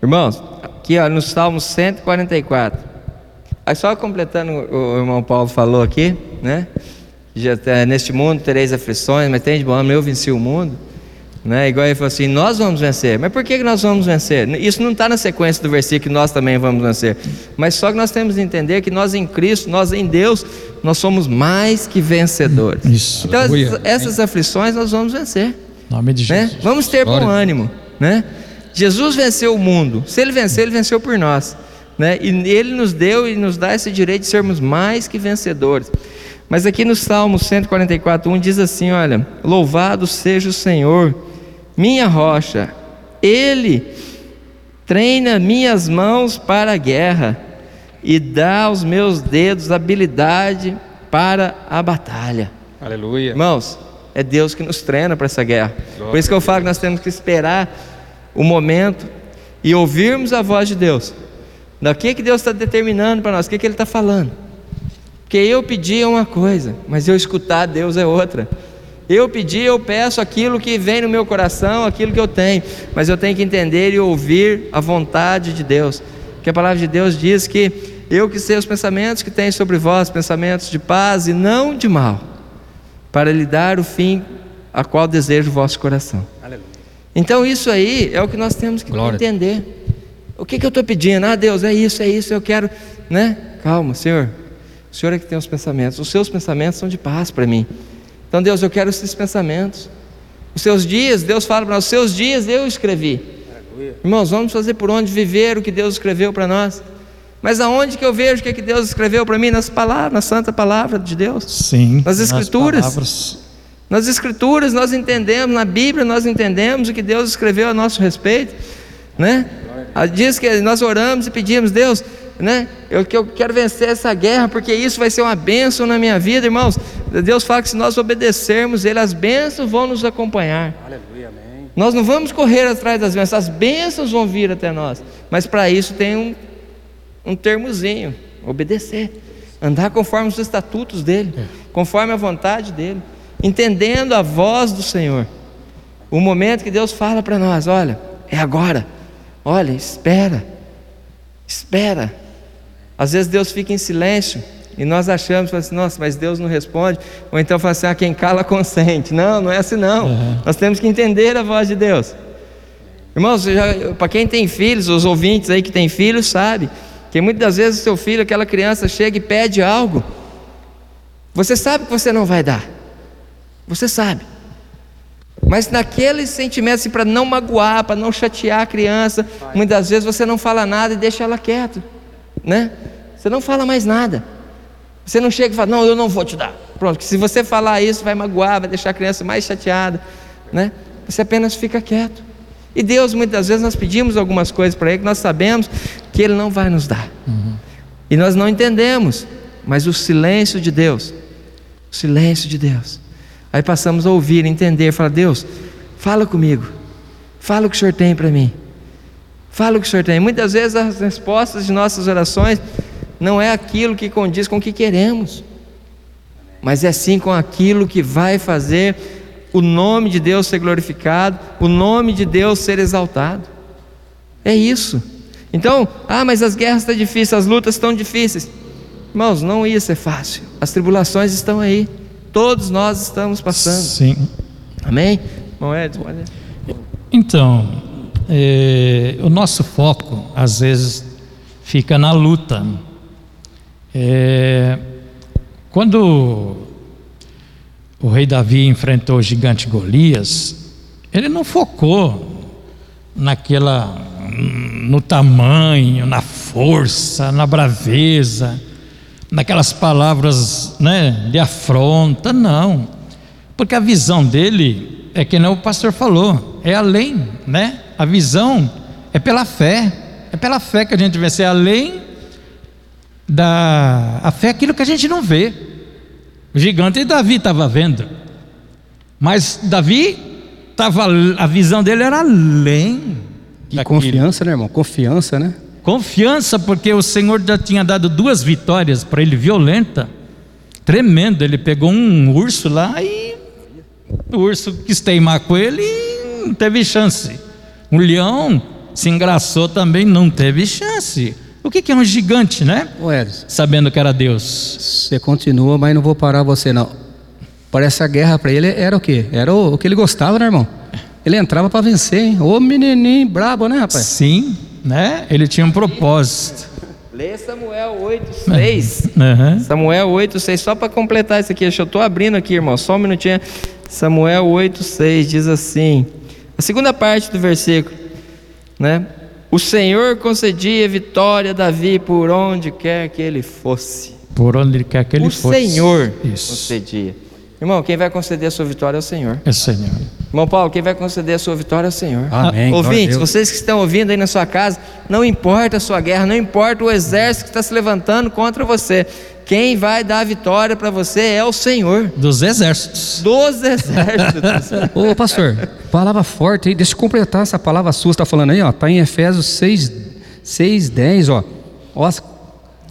Irmãos, aqui ó, no Salmo 144. Aí só completando o, irmão Paulo falou aqui, né? Já, é, neste mundo tereis aflições, mas tem de bom eu venci o mundo. Né? Igual ele falou assim: nós vamos vencer. Mas por que nós vamos vencer? Isso não está na sequência do versículo que nós também vamos vencer. Mas só que nós temos que entender que nós em Cristo, nós em Deus, nós somos mais que vencedores. Isso. Então essas aflições nós vamos vencer. Nome de né? Jesus. Vamos ter bom ânimo. Né? Jesus venceu o mundo. Se ele venceu, ele venceu por nós. Né? E ele nos deu e nos dá esse direito de sermos mais que vencedores. Mas aqui no Salmo 144, 1 diz assim: olha, louvado seja o Senhor minha rocha. Ele treina minhas mãos para a guerra e dá aos meus dedos habilidade para a batalha. Aleluia. Irmãos, é Deus que nos treina para essa guerra. Glória Por isso que eu falo que nós temos que esperar o momento e ouvirmos a voz de Deus. Da que, que Deus está determinando para nós, o que, que Ele está falando. Porque eu pedi uma coisa, mas eu escutar Deus é outra. Eu pedi, eu peço aquilo que vem no meu coração, aquilo que eu tenho, mas eu tenho que entender e ouvir a vontade de Deus. Que a palavra de Deus diz que eu que sei os pensamentos que tenho sobre vós, pensamentos de paz e não de mal, para lhe dar o fim a qual deseja o vosso coração. Aleluia. Então isso aí é o que nós temos que Glória. entender. O que, que eu estou pedindo? Ah, Deus, é isso, é isso, eu quero, né? Calma, Senhor. O Senhor é que tem os pensamentos. Os seus pensamentos são de paz para mim. Então, Deus, eu quero esses pensamentos. Os seus dias, Deus fala para nós, os seus dias eu escrevi. Irmãos, vamos fazer por onde viver o que Deus escreveu para nós. Mas aonde que eu vejo o que, que Deus escreveu para mim? Nas palavras, na santa palavra de Deus. Sim. Nas escrituras. Nas, nas escrituras nós entendemos, na Bíblia nós entendemos o que Deus escreveu a nosso respeito, né? Diz que nós oramos e pedimos, Deus, né? Eu, que eu quero vencer essa guerra, porque isso vai ser uma bênção na minha vida, irmãos. Deus fala que se nós obedecermos Ele, as bênçãos vão nos acompanhar. Aleluia, amém. Nós não vamos correr atrás das bênçãos, as bênçãos vão vir até nós. Mas para isso tem um, um termozinho: obedecer, andar conforme os estatutos dele, conforme a vontade dele, entendendo a voz do Senhor. O momento que Deus fala para nós: olha, é agora, olha, espera, espera. Às vezes Deus fica em silêncio e nós achamos, assim, nossa, mas Deus não responde. Ou então fala assim, ah, quem cala consente. Não, não é assim não. Uhum. Nós temos que entender a voz de Deus. Irmãos, para quem tem filhos, os ouvintes aí que têm filhos, sabe que muitas das vezes o seu filho, aquela criança, chega e pede algo. Você sabe que você não vai dar. Você sabe. Mas naquele sentimento, assim, para não magoar, para não chatear a criança, muitas vezes você não fala nada e deixa ela quieta né? Você não fala mais nada. Você não chega e fala, não, eu não vou te dar. Pronto, se você falar isso, vai magoar, vai deixar a criança mais chateada, né? Você apenas fica quieto. E Deus, muitas vezes, nós pedimos algumas coisas para Ele que nós sabemos que Ele não vai nos dar. Uhum. E nós não entendemos, mas o silêncio de Deus, o silêncio de Deus. Aí passamos a ouvir, entender, falar: Deus, fala comigo, fala o que o Senhor tem para mim. Fala o que o Senhor tem. Muitas vezes as respostas de nossas orações não é aquilo que condiz com o que queremos, mas é sim com aquilo que vai fazer o nome de Deus ser glorificado, o nome de Deus ser exaltado. É isso. Então, ah, mas as guerras estão difíceis, as lutas estão difíceis. Irmãos, não ia ser fácil. As tribulações estão aí. Todos nós estamos passando. Sim. Amém? Bom, Edson, Então, é, o nosso foco, às vezes, fica na luta. É, quando o rei Davi enfrentou o gigante Golias, ele não focou naquela no tamanho, na força, na braveza, naquelas palavras, né, de afronta, não. Porque a visão dele é que nem o pastor falou, é além, né? A visão é pela fé. É pela fé que a gente vence, é além da a fé é aquilo que a gente não vê. O gigante Davi estava vendo. Mas Davi estava a visão dele era além. E confiança, né, irmão? Confiança, né? Confiança, porque o Senhor já tinha dado duas vitórias para ele violenta. Tremendo, ele pegou um urso lá e o urso quis teimar com ele e não teve chance. Um leão se engraçou também, não teve chance. O que, é um gigante, né? Edson, Sabendo que era Deus. Você continua, mas não vou parar você não. Parece a guerra para ele era o quê? Era o, o, que ele gostava, né, irmão? Ele entrava para vencer, hein? Ô menininho brabo, né, rapaz? Sim, né? Ele tinha um propósito. Lê Samuel 8, 6. Uhum. Samuel 8, 6, só para completar isso aqui. Eu estou abrindo aqui, irmão, só um minutinho. Samuel 8, 6 diz assim: a segunda parte do versículo, né? O Senhor concedia vitória a Davi por onde quer que ele fosse. Por onde quer que ele o fosse. O Senhor Isso. concedia. Irmão, quem vai conceder a sua vitória é o Senhor. É o Senhor. Irmão Paulo, quem vai conceder a sua vitória é o Senhor. Amém. Ouvintes, vocês que estão ouvindo aí na sua casa, não importa a sua guerra, não importa o exército que está se levantando contra você. Quem vai dar a vitória para você é o Senhor. Dos exércitos. Dos exércitos. Ô pastor, palavra forte aí, deixa eu completar essa palavra sua, está falando aí, ó, está em Efésios 6, 6 10, ó. ó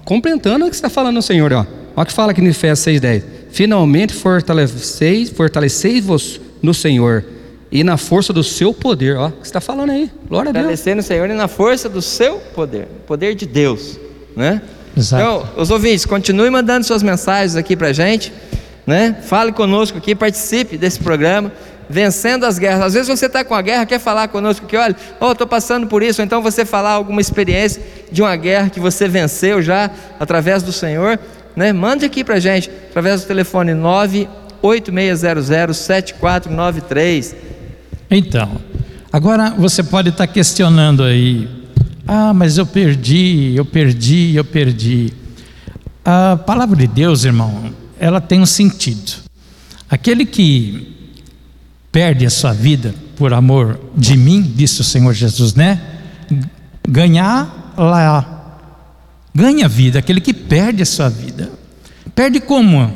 completando o que está falando o Senhor, ó. Olha o que fala aqui no Efésios 6, 10. Finalmente fortaleceis, fortaleceis-vos no Senhor e na força do seu poder, ó. O que está falando aí? Glória a Deus. Fortalecer no Senhor e na força do seu poder, poder de Deus, né? Exato. Então, os ouvintes, continue mandando suas mensagens aqui para a gente, né? Fale conosco aqui, participe desse programa, vencendo as guerras. Às vezes você está com a guerra, quer falar conosco aqui, olha, oh, estou passando por isso, ou então você falar alguma experiência de uma guerra que você venceu já através do Senhor, né? Mande aqui para gente, através do telefone 986007493. Então, agora você pode estar tá questionando aí, ah, mas eu perdi, eu perdi, eu perdi. A palavra de Deus, irmão, ela tem um sentido. Aquele que perde a sua vida por amor de mim, disse o Senhor Jesus, né? Ganhar lá, ganha vida, aquele que perde a sua vida. Perde como?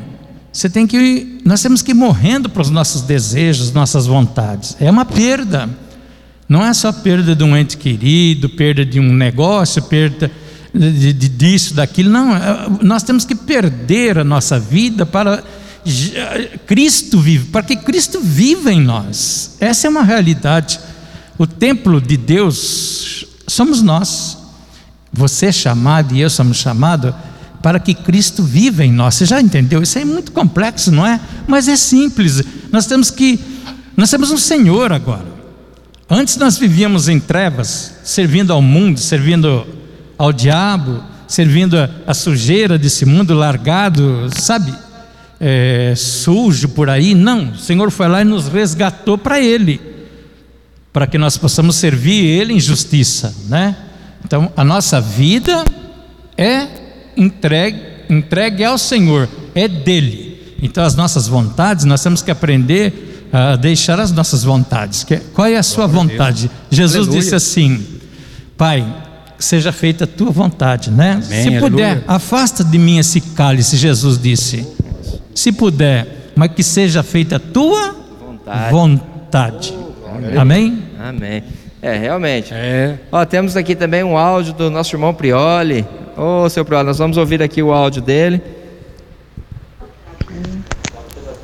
Você tem que, nós temos que ir morrendo para os nossos desejos, nossas vontades. É uma perda. Não é só perda de um ente querido, perda de um negócio, perda de, de, disso, daquilo. Não, é, nós temos que perder a nossa vida para Cristo vive, para que Cristo viva em nós. Essa é uma realidade. O templo de Deus somos nós. Você é chamado e eu somos chamados para que Cristo viva em nós. Você já entendeu? Isso é muito complexo, não é? Mas é simples. Nós temos que nós temos um Senhor agora. Antes nós vivíamos em trevas, servindo ao mundo, servindo ao diabo, servindo a, a sujeira desse mundo largado, sabe? É, sujo por aí. Não, o Senhor foi lá e nos resgatou para Ele, para que nós possamos servir Ele em justiça, né? Então a nossa vida é entregue, entregue ao Senhor, é dele. Então, as nossas vontades, nós temos que aprender a deixar as nossas vontades. Qual é a sua vontade? Jesus Aleluia. disse assim: Pai, seja feita a tua vontade, né? Amém, Se puder, aleluia. afasta de mim esse cálice, Jesus disse. Se puder, mas que seja feita a tua vontade. vontade. Amém? Amém. É, realmente. É. Ó, temos aqui também um áudio do nosso irmão Prioli. Ô, seu Prioli, nós vamos ouvir aqui o áudio dele.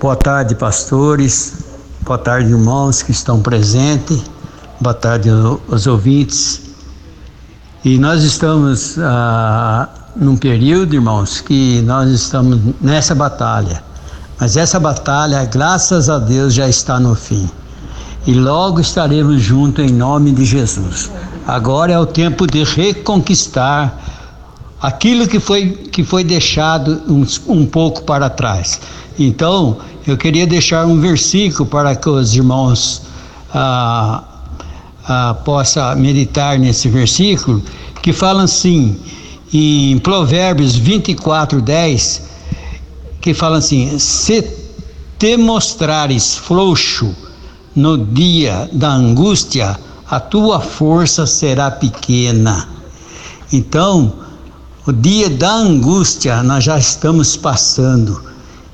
Boa tarde, pastores. Boa tarde, irmãos que estão presentes. Boa tarde aos ouvintes. E nós estamos ah, num período, irmãos, que nós estamos nessa batalha. Mas essa batalha, graças a Deus, já está no fim. E logo estaremos juntos em nome de Jesus. Agora é o tempo de reconquistar aquilo que foi, que foi deixado um, um pouco para trás. Então, eu queria deixar um versículo para que os irmãos ah, ah, possam meditar nesse versículo, que fala assim, em Provérbios 24, 10, que fala assim: Se te mostrares frouxo no dia da angústia, a tua força será pequena. Então, o dia da angústia nós já estamos passando.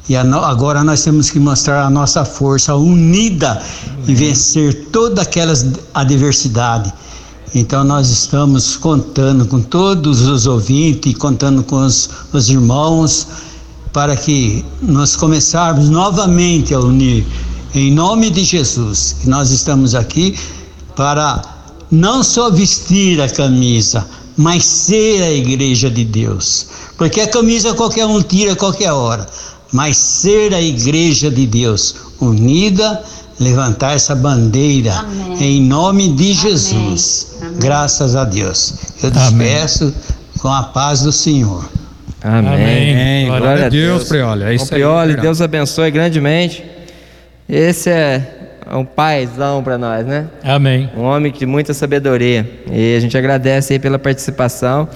E agora nós temos que mostrar a nossa força unida e vencer todas aquelas adversidades. Então nós estamos contando com todos os ouvintes, contando com os, os irmãos, para que nós começarmos novamente a unir. Em nome de Jesus, que nós estamos aqui para não só vestir a camisa, mas ser a igreja de Deus. Porque a camisa qualquer um tira a qualquer hora, mas ser a igreja de Deus, unida, levantar essa bandeira Amém. em nome de Jesus. Amém. Graças a Deus. Eu despeço com a paz do Senhor. Amém. Amém. Glória, Glória a Deus, Deus. Prioli. É isso Prioli, aí, Deus abençoe grandemente. Esse é é um paizão para nós, né? Amém. Um homem de muita sabedoria. E a gente agradece aí pela participação,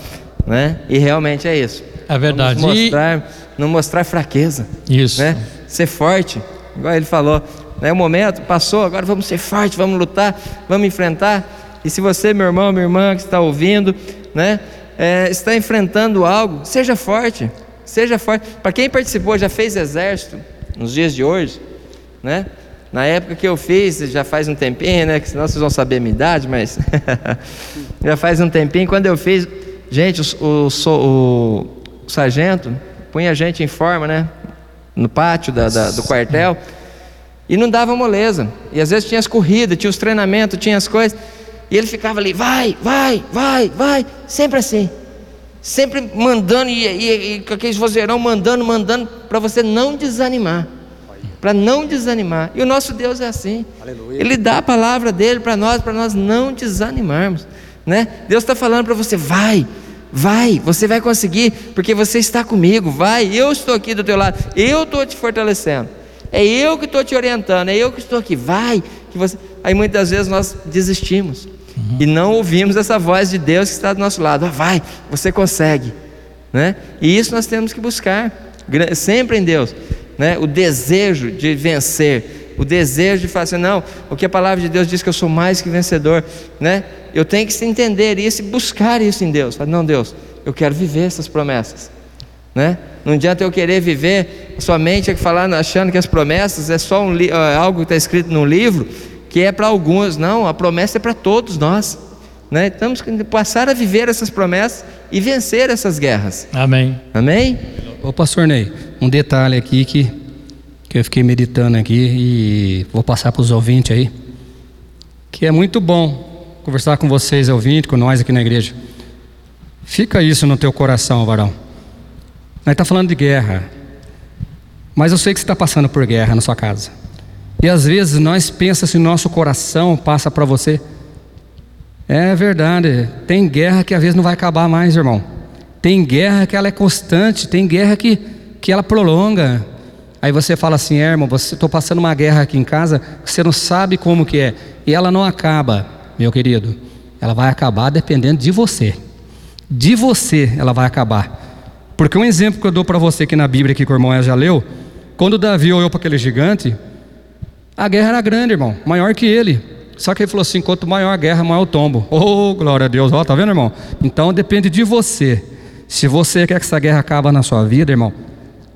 né? E realmente é isso. É verdade. Vamos mostrar, e... não mostrar fraqueza. Isso. Né? Ser forte, igual ele falou. Né? O momento passou, agora vamos ser fortes, vamos lutar, vamos enfrentar. E se você, meu irmão, minha irmã que está ouvindo, né? É, está enfrentando algo, seja forte, seja forte. Para quem participou, já fez exército nos dias de hoje, né? Na época que eu fiz, já faz um tempinho, né? Que senão vocês vão saber a minha idade, mas já faz um tempinho. Quando eu fiz, gente, o, o, o, o sargento punha a gente em forma, né? No pátio da, da, do quartel e não dava moleza. E às vezes tinha as corridas, tinha os treinamentos, tinha as coisas. E ele ficava ali, vai, vai, vai, vai, sempre assim. Sempre mandando, e, e, e com aqueles vozeirão mandando, mandando, para você não desanimar para não desanimar. E o nosso Deus é assim. Aleluia. Ele dá a palavra dele para nós, para nós não desanimarmos. Né? Deus está falando para você: vai, vai, você vai conseguir, porque você está comigo. Vai, eu estou aqui do teu lado, eu estou te fortalecendo. É eu que estou te orientando, é eu que estou aqui. Vai, que você. Aí muitas vezes nós desistimos uhum. e não ouvimos essa voz de Deus que está do nosso lado. Ah, vai, você consegue, né? E isso nós temos que buscar sempre em Deus né? o desejo de vencer, o desejo de fazer, assim, não, o que a palavra de Deus diz que eu sou mais que vencedor, né? Eu tenho que entender isso e buscar isso em Deus. Não, Deus, eu quero viver essas promessas, né? Não adianta eu querer viver somente falando, achando que as promessas é só um, é algo que está escrito num livro, que é para alguns. Não, a promessa é para todos nós. Né? Temos que passar a viver essas promessas e vencer essas guerras. Amém. Amém? Ô pastor Ney, um detalhe aqui que, que eu fiquei meditando aqui e vou passar para os ouvintes aí, que é muito bom conversar com vocês, ouvintes, com nós aqui na igreja. Fica isso no teu coração, varão. Nós está falando de guerra, mas eu sei que você está passando por guerra na sua casa. E às vezes nós pensamos assim, nosso coração passa para você. É verdade, tem guerra que às vezes não vai acabar mais, irmão. Tem guerra que ela é constante, tem guerra que, que ela prolonga. Aí você fala assim, é, irmão, estou passando uma guerra aqui em casa, você não sabe como que é. E ela não acaba, meu querido. Ela vai acabar dependendo de você. De você ela vai acabar. Porque um exemplo que eu dou para você aqui na Bíblia, que o irmão já leu, quando Davi olhou para aquele gigante, a guerra era grande, irmão, maior que ele. Só que ele falou assim: quanto maior a guerra, maior o tombo. Oh, glória a Deus, ó, tá vendo, irmão? Então depende de você. Se você quer que essa guerra acabe na sua vida, irmão,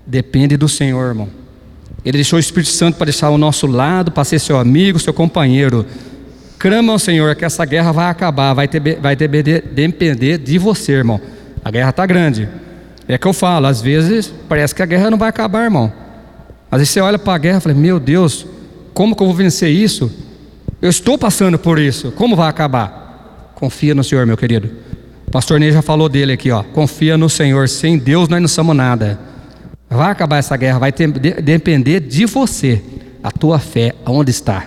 depende do Senhor, irmão. Ele deixou o Espírito Santo para deixar ao nosso lado, para ser seu amigo, seu companheiro. Crama ao Senhor que essa guerra vai acabar, vai, ter, vai ter, depender de você, irmão. A guerra está grande. É que eu falo, às vezes parece que a guerra não vai acabar, irmão. Às vezes você olha para a guerra e fala, meu Deus, como que eu vou vencer isso? Eu estou passando por isso, como vai acabar? Confia no Senhor, meu querido. O pastor Ney já falou dele aqui, ó. Confia no Senhor, sem Deus nós não somos nada. Vai acabar essa guerra, vai ter, de, depender de você, a tua fé, aonde está.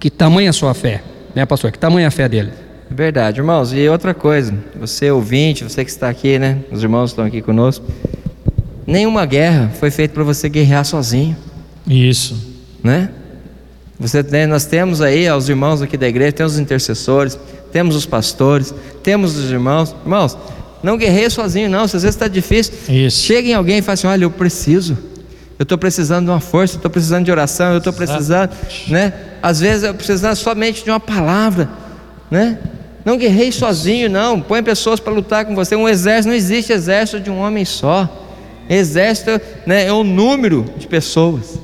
Que tamanho é a sua fé, né, pastor? Que tamanho é a fé dele? Verdade, irmãos. E outra coisa, você ouvinte, você que está aqui, né? Os irmãos estão aqui conosco. Nenhuma guerra foi feita para você guerrear sozinho. Isso. Né? Você tem, nós temos aí os irmãos aqui da igreja, temos os intercessores, temos os pastores, temos os irmãos. Irmãos, não guerreie sozinho, não. Se às vezes está difícil, Isso. chega em alguém e fala assim: olha, eu preciso. Eu estou precisando de uma força, eu estou precisando de oração, eu estou precisando, né? Às vezes eu precisando somente de uma palavra, né? Não guerreie sozinho, não. Põe pessoas para lutar com você. Um exército não existe exército de um homem só. Exército né, é um número de pessoas.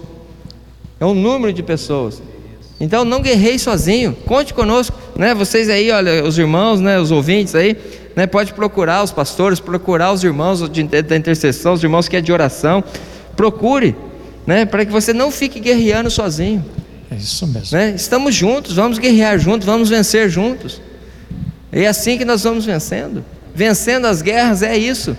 É um número de pessoas. Então não guerreie sozinho. Conte conosco, né? Vocês aí, olha, os irmãos, né, os ouvintes aí, né, pode procurar os pastores, procurar os irmãos de, da intercessão, os irmãos que é de oração. Procure, né, para que você não fique guerreando sozinho. É isso mesmo. Né? Estamos juntos, vamos guerrear juntos, vamos vencer juntos. É assim que nós vamos vencendo. Vencendo as guerras é isso.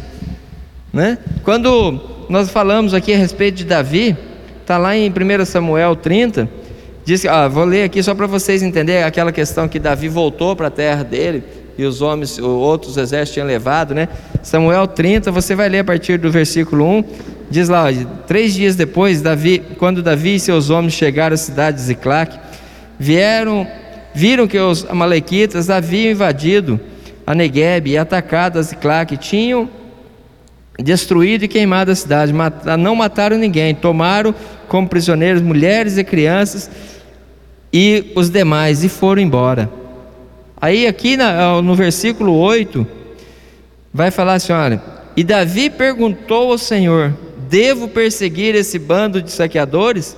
Né? Quando nós falamos aqui a respeito de Davi, está lá em 1 Samuel 30, diz, ah, vou ler aqui só para vocês entenderem aquela questão que Davi voltou para a terra dele e os homens, outros exércitos tinham levado, né? Samuel 30, você vai ler a partir do versículo 1, diz lá, três dias depois, Davi, quando Davi e seus homens chegaram à cidade de Ziclac, vieram, viram que os amalequitas haviam invadido a Negueb e atacado a Ziclac, tinham destruído e queimado a cidade, não mataram ninguém, tomaram como prisioneiros mulheres e crianças e os demais e foram embora. Aí aqui no versículo 8 vai falar assim, olha, e Davi perguntou ao Senhor: Devo perseguir esse bando de saqueadores?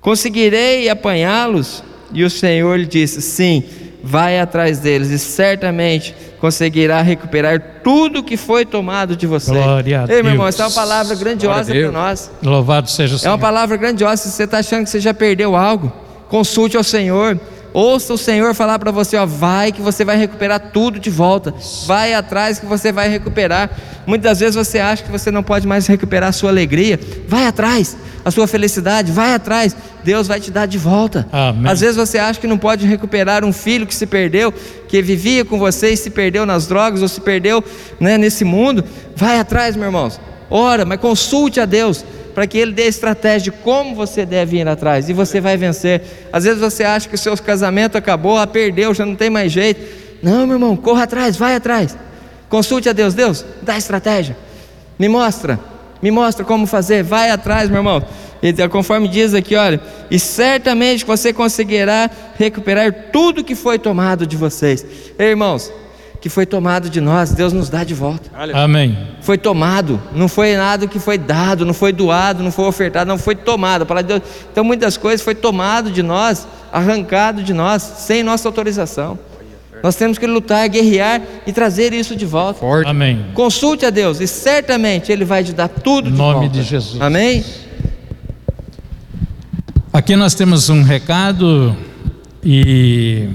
Conseguirei apanhá-los? E o Senhor lhe disse: Sim, vai atrás deles e certamente conseguirá recuperar tudo que foi tomado de você. Glória a Ei, Deus. meu irmão, essa é uma palavra grandiosa para nós. Louvado seja o É Senhor. uma palavra grandiosa. Se você está achando que você já perdeu algo, consulte ao Senhor. Ouça o Senhor falar para você, ó, vai que você vai recuperar tudo de volta. Vai atrás que você vai recuperar. Muitas vezes você acha que você não pode mais recuperar a sua alegria. Vai atrás. A sua felicidade, vai atrás. Deus vai te dar de volta. Amém. Às vezes você acha que não pode recuperar um filho que se perdeu, que vivia com você e se perdeu nas drogas ou se perdeu né, nesse mundo. Vai atrás, meus irmãos. Ora, mas consulte a Deus para que Ele dê estratégia de como você deve ir atrás e você vai vencer. Às vezes você acha que o seu casamento acabou, ah, perdeu, já não tem mais jeito. Não, meu irmão, corra atrás, vai atrás. Consulte a Deus. Deus, dá estratégia. Me mostra, me mostra como fazer. Vai atrás, meu irmão. E conforme diz aqui, olha, e certamente você conseguirá recuperar tudo que foi tomado de vocês. Ei, irmãos, que foi tomado de nós, Deus nos dá de volta. Amém. Foi tomado, não foi nada que foi dado, não foi doado, não foi ofertado, não foi tomado. A palavra de Deus, então muitas coisas foi tomado de nós, arrancado de nós, sem nossa autorização. Nós temos que lutar, guerrear e trazer isso de volta. Forte. Amém. Consulte a Deus e certamente Ele vai te dar tudo Em de nome volta. de Jesus. Amém? Aqui nós temos um recado e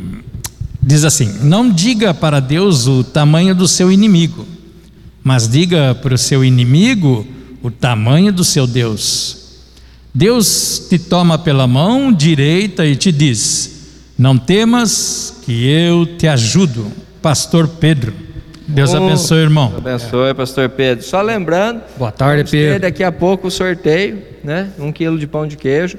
diz assim: Não diga para Deus o tamanho do seu inimigo, mas diga para o seu inimigo o tamanho do seu Deus. Deus te toma pela mão direita e te diz: Não temas, que eu te ajudo. Pastor Pedro. Deus Oh, abençoe, irmão. Abençoe, pastor Pedro. Só lembrando, Boa tarde, Pedro. daqui a pouco o sorteio, né? Um quilo de pão de queijo,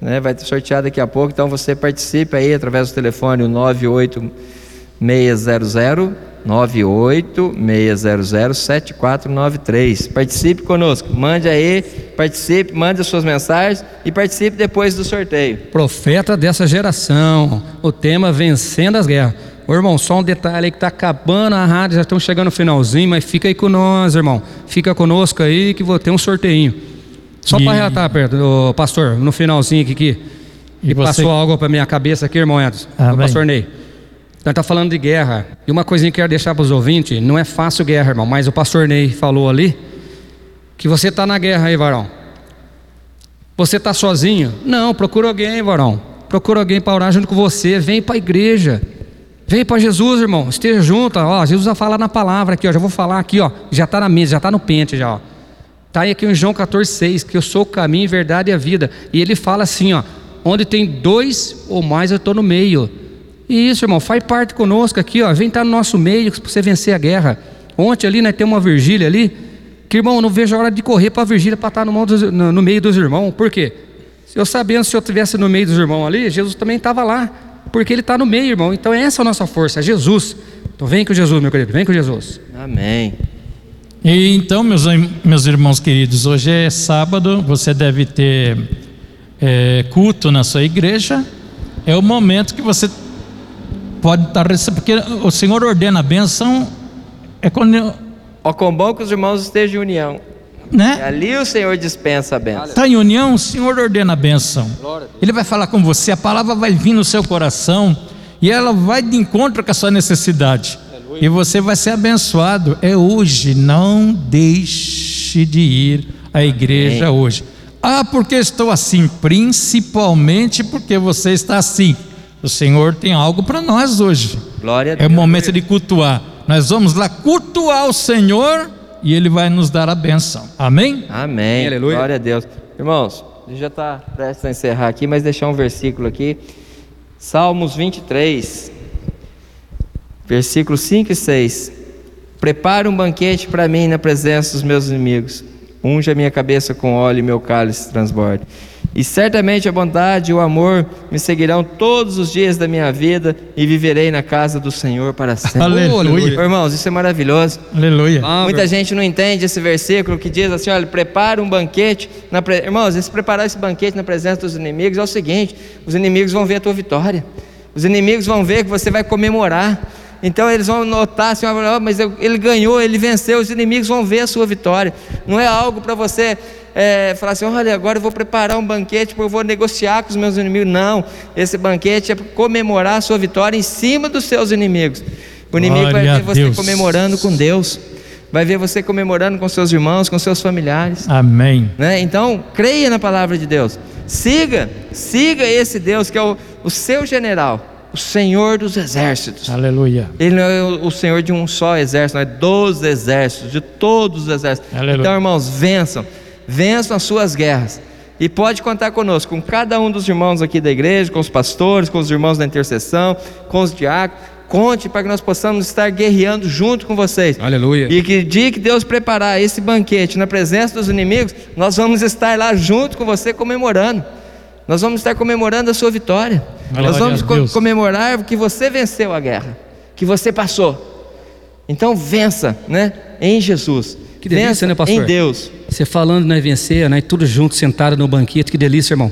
né? Vai sorteado daqui a pouco, então você participe aí através do telefone o 98600 98600 7493. Participe conosco, mande aí, participe, mande as suas mensagens e participe depois do sorteio. Profeta dessa geração. O tema vencendo as guerras. Ô, irmão, só um detalhe aí que tá acabando a rádio, já estão chegando no finalzinho, mas fica aí com nós, irmão. Fica conosco aí que vou ter um sorteinho. Só E- para relatar, Pedro, pastor, no finalzinho aqui, que E você- passou algo para minha cabeça aqui, irmão Edson. Pastor Ney. Nós tá falando de guerra. E uma coisinha que eu quero deixar para os ouvintes, não é fácil guerra, irmão, mas o pastor Ney falou ali que você tá na guerra aí, varão. Você está sozinho? Não, procura alguém, varão. Procura alguém para orar junto com você. Vem para a igreja. Vem para Jesus, irmão. Esteja junto. Ó, Jesus vai falar na palavra aqui, ó. Já vou falar aqui, ó. Já está na mesa, já está no pente, já, ó. Tá aí aqui em João 14,6, que eu sou o caminho, verdade e a vida. E ele fala assim, ó. Onde tem dois ou mais, eu estou no meio. E isso, irmão, faz parte conosco aqui, ó. Vem estar no nosso meio para você vencer a guerra. Ontem ali nós temos uma Virgília ali, que irmão, não vejo a hora de correr para a Virgília para estar no, mão dos- no- no meio dos irmãos. Por quê? Eu sabendo se eu tivesse no meio dos irmãos ali, Jesus também estava lá. Porque ele está no meio, irmão. Então essa é a nossa força, é Jesus. Então vem com Jesus, meu querido, vem com Jesus. Amém. E então, meus, meus irmãos queridos, hoje é sábado, você deve ter é, culto na sua igreja. É o momento que você pode estar recebendo, porque o Senhor ordena a bênção, é quando, Ó, com bom que os irmãos estejam em união. E né? ali o Senhor dispensa a bênção. Está em união, o Senhor ordena a bênção. Ele vai falar com você, a palavra vai vir no seu coração e ela vai de encontro com a sua necessidade. E você vai ser abençoado. É hoje, não deixe de ir à igreja hoje. Ah, porque estou assim? Principalmente porque você está assim. O Senhor tem algo para nós hoje. Glória a É Deus. o momento de cultuar. Nós vamos lá cultuar o Senhor e Ele vai nos dar a bênção. Amém? Amém. Aleluia. Glória a Deus. Irmãos, a gente já está prestes a encerrar aqui, mas deixar um versículo aqui. Salmos 23, versículos 5 e 6. Prepara um banquete para mim na presença dos meus inimigos. Unja minha cabeça com óleo e meu cálice transborde. E certamente a bondade e o amor me seguirão todos os dias da minha vida e viverei na casa do Senhor para sempre. Aleluia. Irmãos, isso é maravilhoso. Aleluia. Ah, Muita gente não entende esse versículo que diz assim: olha, prepara um banquete. Na pre... Irmãos, esse preparar esse banquete na presença dos inimigos é o seguinte: os inimigos vão ver a tua vitória, os inimigos vão ver que você vai comemorar. Então eles vão notar assim: "Ah, mas ele ganhou, ele venceu, os inimigos vão ver a sua vitória. Não é algo para você é, falar assim: olha, agora eu vou preparar um banquete, porque eu vou negociar com os meus inimigos. Não, esse banquete é para comemorar a sua vitória em cima dos seus inimigos. O inimigo vai ver você Deus. comemorando com Deus, vai ver você comemorando com seus irmãos, com seus familiares. Amém. Né? Então, creia na palavra de Deus. Siga, siga esse Deus que é o, o seu general, o Senhor dos exércitos. Aleluia. Ele não é o, Senhor de um só exército, não é dos exércitos, de todos os exércitos. Aleluia. Então, irmãos, vençam, vençam as suas guerras. E pode contar conosco, com cada um dos irmãos aqui da igreja, com os pastores, com os irmãos da intercessão, com os diáconos. Conte para que nós possamos estar guerreando junto com vocês. Aleluia. E que dia que Deus preparar esse banquete na presença dos inimigos, nós vamos estar lá junto com você comemorando. Nós vamos estar comemorando a sua vitória. Glória nós vamos co- Deus. comemorar que você venceu a guerra, que você passou. Então vença, né? Em Jesus. Que delícia, vença né, pastor? Em Deus. Você falando, né, vencer, né, tudo junto, sentado no banquete, que delícia, irmão.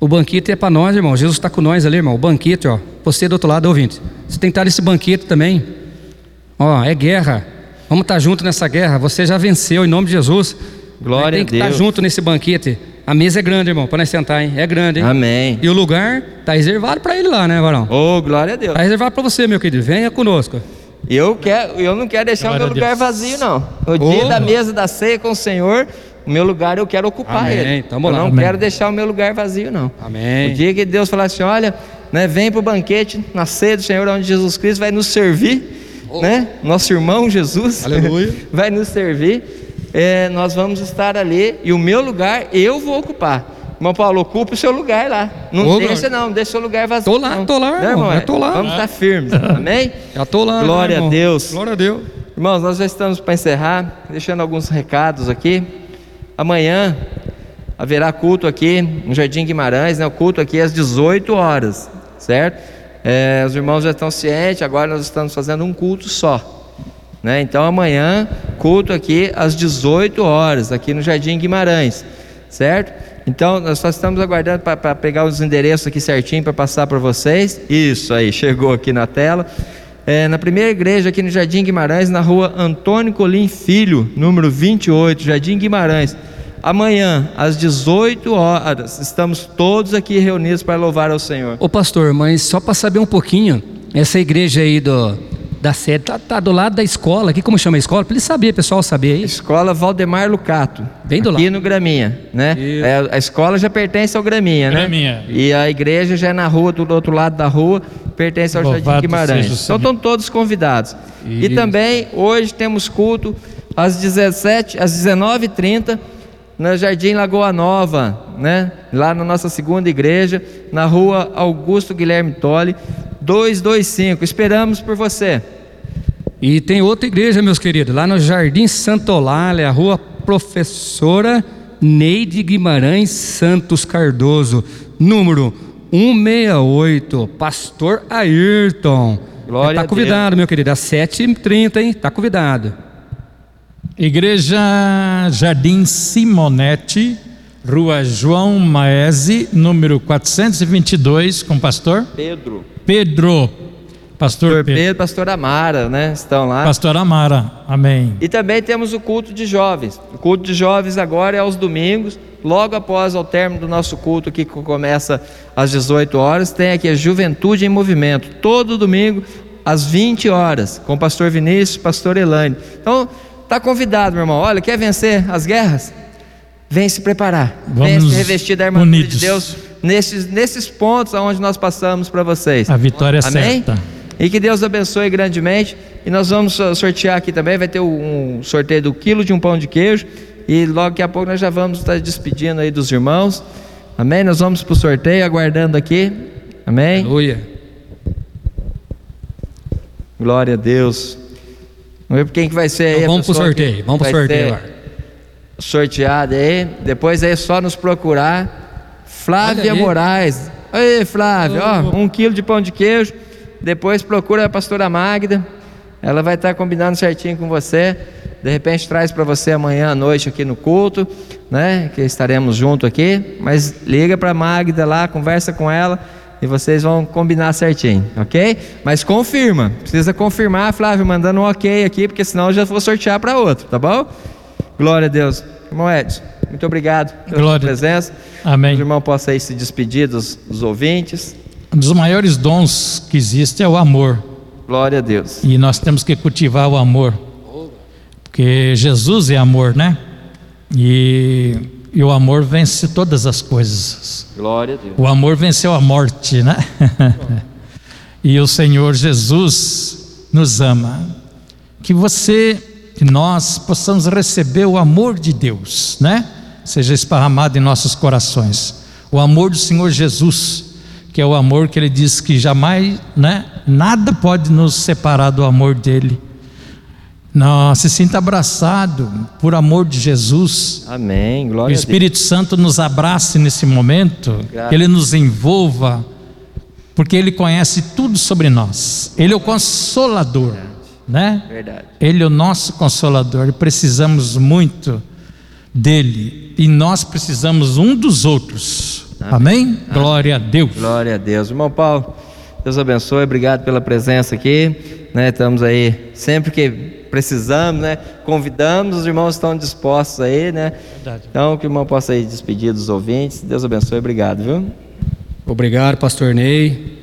O banquete é para nós, irmão. Jesus está com nós ali, irmão. O banquete, ó. Você do outro lado, ouvinte. Você tem que estar nesse banquete também. Ó, é guerra. Vamos estar junto nessa guerra. Você já venceu em nome de Jesus. Glória tem a que estar Deus. junto nesse banquete. A mesa é grande, irmão, para nós sentar, hein? É grande, hein? Amém. E o lugar tá reservado para ele lá, né, varão? Oh, glória a Deus. Tá reservado para você, meu querido. Venha conosco. Eu, quero, eu não quero deixar Glória o meu lugar vazio, não. Dia Oh. da mesa da ceia com o Senhor, o meu lugar eu quero ocupar Amém. ele. Tamo eu lá. não Amém. quero deixar o meu lugar vazio, não. Amém. O dia que Deus falar assim, olha, né, vem para o banquete na ceia do Senhor, onde Jesus Cristo vai nos servir, né? Nosso irmão Jesus Oh. Aleluia. vai nos servir. É, nós vamos estar ali e o meu lugar eu vou ocupar. Irmão Paulo, ocupe o seu lugar lá. Não Ô, deixa, glória. não, deixa o seu lugar vazio. Tô lá, não. tô lá, Né, irmão, É, tô lá. Vamos estar firmes, amém? Já tô lá. Glória né, irmão? a Deus. Glória a Deus. Irmãos, nós já estamos para encerrar, deixando alguns recados aqui. Amanhã haverá culto aqui no Jardim Guimarães, né? O culto aqui é às 18 horas, certo? É, os irmãos já estão cientes, agora nós estamos fazendo um culto só. Né? Então amanhã, culto aqui às 18 horas, aqui no Jardim Guimarães, certo? Então nós só estamos aguardando para pegar os endereços aqui certinho para passar para vocês. Isso aí, chegou aqui na tela. É, na primeira igreja aqui no Jardim Guimarães, na rua Antônio Colim Filho, número 28, Jardim Guimarães. Amanhã, às 18 horas, estamos todos aqui reunidos para louvar ao Senhor. Ô pastor, mas só para saber um pouquinho, essa igreja aí do, da sede tá, tá do lado da escola aqui, como chama a escola? Para ele saber, pessoal saber aí. Escola Valdemar Lucato. Bem do aqui lado. no Graminha, né? É, a escola já pertence ao Graminha, né? Graminha. E a igreja já é na rua, do outro lado da rua, pertence ao Louvado Jardim Guimarães. Então estão todos convidados. E Isso. também hoje temos culto às 17, às 19h30 no Jardim Lagoa Nova, né? Lá na nossa segunda igreja, na rua Augusto Guilherme Tolle, 225. Esperamos por você. E tem outra igreja, meus queridos, lá no Jardim Santolália, a rua Professora Neide Guimarães Santos Cardoso, número 168, Pastor Ayrton. Glória tá a convidado, meu querido, às 7h30, hein? Tá convidado. Igreja Jardim Simonete, Rua João Maese, número 422, com o pastor Pedro. Pedro. Pastor Pastor Pedro. Pedro, pastor Amara, né? Estão lá. Pastor Amara. Amém. E também temos o culto de jovens. O culto de jovens agora é aos domingos, logo após o término do nosso culto que começa às 18 horas, tem aqui a Juventude em Movimento, todo domingo às 20 horas, com o pastor Vinícius, pastor Elaine. Então, tá convidado, meu irmão. Olha, quer vencer as guerras? Vem se preparar. Vem Vamos se revestir da armadura unidos. de Deus nesses, nesses pontos aonde nós passamos para vocês. A vitória é Amém? certa. E que Deus abençoe grandemente. E nós vamos uh, sortear aqui também. Vai ter um sorteio do quilo de um pão de queijo. E logo daqui a pouco nós já vamos estar despedindo aí dos irmãos. Amém? Nós vamos para o sorteio, aguardando aqui. Amém? Aleluia. Glória a Deus. Vamos ver quem que vai ser aí. Então a vamos pro pessoa que sorteio, vamos pro vai sorteio ser agora. Sorteado aí. Depois aí é só nos procurar. Flávia Olha aí. Moraes. Oi, Flávia. Ó, um quilo de pão de queijo. Depois procura a pastora Magda. Ela vai estar combinando certinho com você. De repente traz para você amanhã à noite aqui no culto, né? Que estaremos junto aqui. Mas liga para Magda lá, conversa com ela e vocês vão combinar certinho, ok? Mas confirma, precisa confirmar, Flávio, mandando um ok aqui, porque senão eu já vou sortear para outro, tá bom? Glória a Deus. Irmão Edson, muito obrigado pela Glória. sua presença. Amém. O irmão possa aí se despedir dos, dos ouvintes. Um dos maiores dons que existe é o amor. Glória a Deus. E nós temos que cultivar o amor. Porque Jesus é amor, né? E, e o amor vence todas as coisas. Glória a Deus. O amor venceu a morte, né? e o Senhor Jesus nos ama. Que você, que nós possamos receber o amor de Deus, né? Seja esparramado em nossos corações. O amor do Senhor Jesus, que é o amor que ele diz que jamais, né? Nada pode nos separar do amor dele. Não, se sinta abraçado por amor de Jesus. Amém. O Glória a Deus. Espírito Santo nos abrace nesse momento, Graças. que Ele nos envolva, porque Ele conhece tudo sobre nós. Ele é o consolador, né? Verdade. Ele é o nosso consolador e precisamos muito dele e nós precisamos um dos outros. Amém? Glória a Deus. Glória a Deus. Irmão Paulo, Deus abençoe. Obrigado pela presença aqui. né? Estamos aí sempre que precisamos, né? Convidamos, os irmãos estão dispostos aí, né? Verdade. Então, que o irmão possa aí despedir dos ouvintes. Deus abençoe, obrigado, viu? Obrigado, pastor Ney.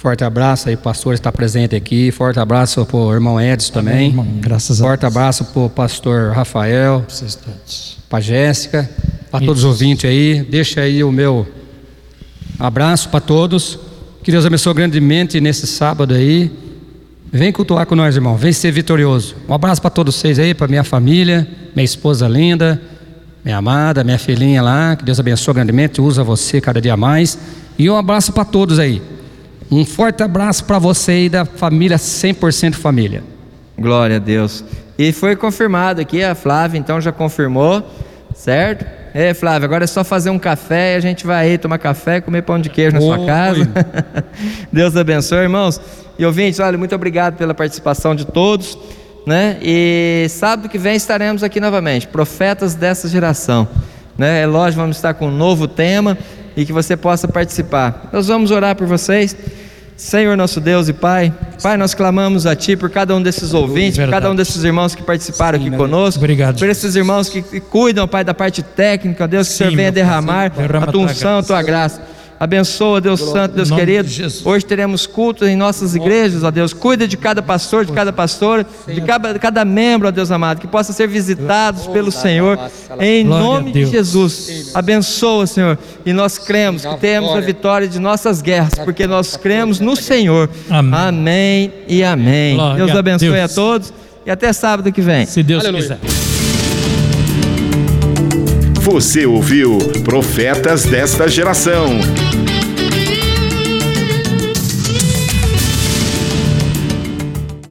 Forte abraço aí, pastor está presente aqui. Forte abraço para o irmão Edson também. irmão. Graças a Forte Deus. abraço para o pastor Rafael, para Jéssica, para todos os ouvintes aí. Deixa aí o meu abraço para todos. Que Deus abençoe grandemente nesse sábado aí. Vem cultuar com nós, irmão. Vem ser vitorioso. Um abraço para todos vocês aí, para minha família, minha esposa linda, minha amada, minha filhinha lá. Que Deus abençoe grandemente. Usa você cada dia mais. E um abraço para todos aí. Um forte abraço para você aí da família 100% família. Glória a Deus. E foi confirmado aqui, a Flávia então já confirmou, certo? É, Flávia, agora é só fazer um café e a gente vai aí tomar café e comer pão de queijo na sua Oi. casa. Deus abençoe, irmãos. E ouvintes, olha, muito obrigado pela participação de todos, né? E sábado que vem estaremos aqui novamente, profetas dessa geração, né? É lógico, vamos estar com um novo tema e que você possa participar. Nós vamos orar por vocês. Senhor nosso Deus e Pai, Pai, nós clamamos a Ti por cada um desses ouvintes, por cada um desses irmãos que participaram aqui conosco, Obrigado, por esses irmãos que, cuidam, Pai, da parte técnica, Deus, que o Sim, Senhor venha derramar sim. Derrama a tua unção, a tua graça. Abençoa, Deus Santo, Deus querido. de. Hoje teremos cultos em nossas igrejas, ó Deus. Cuida de cada pastor, de cada pastora, de cada, cada membro, ó Deus amado, que possa ser visitados pelo Senhor, em nome de. Jesus. Abençoa, Senhor. E nós cremos que temos a vitória de nossas guerras, porque nós cremos no Senhor. Amém. Amém e amém. Glória Deus a abençoe Deus. a todos e até sábado que vem. Se Deus quiser. Você ouviu Profetas desta Geração.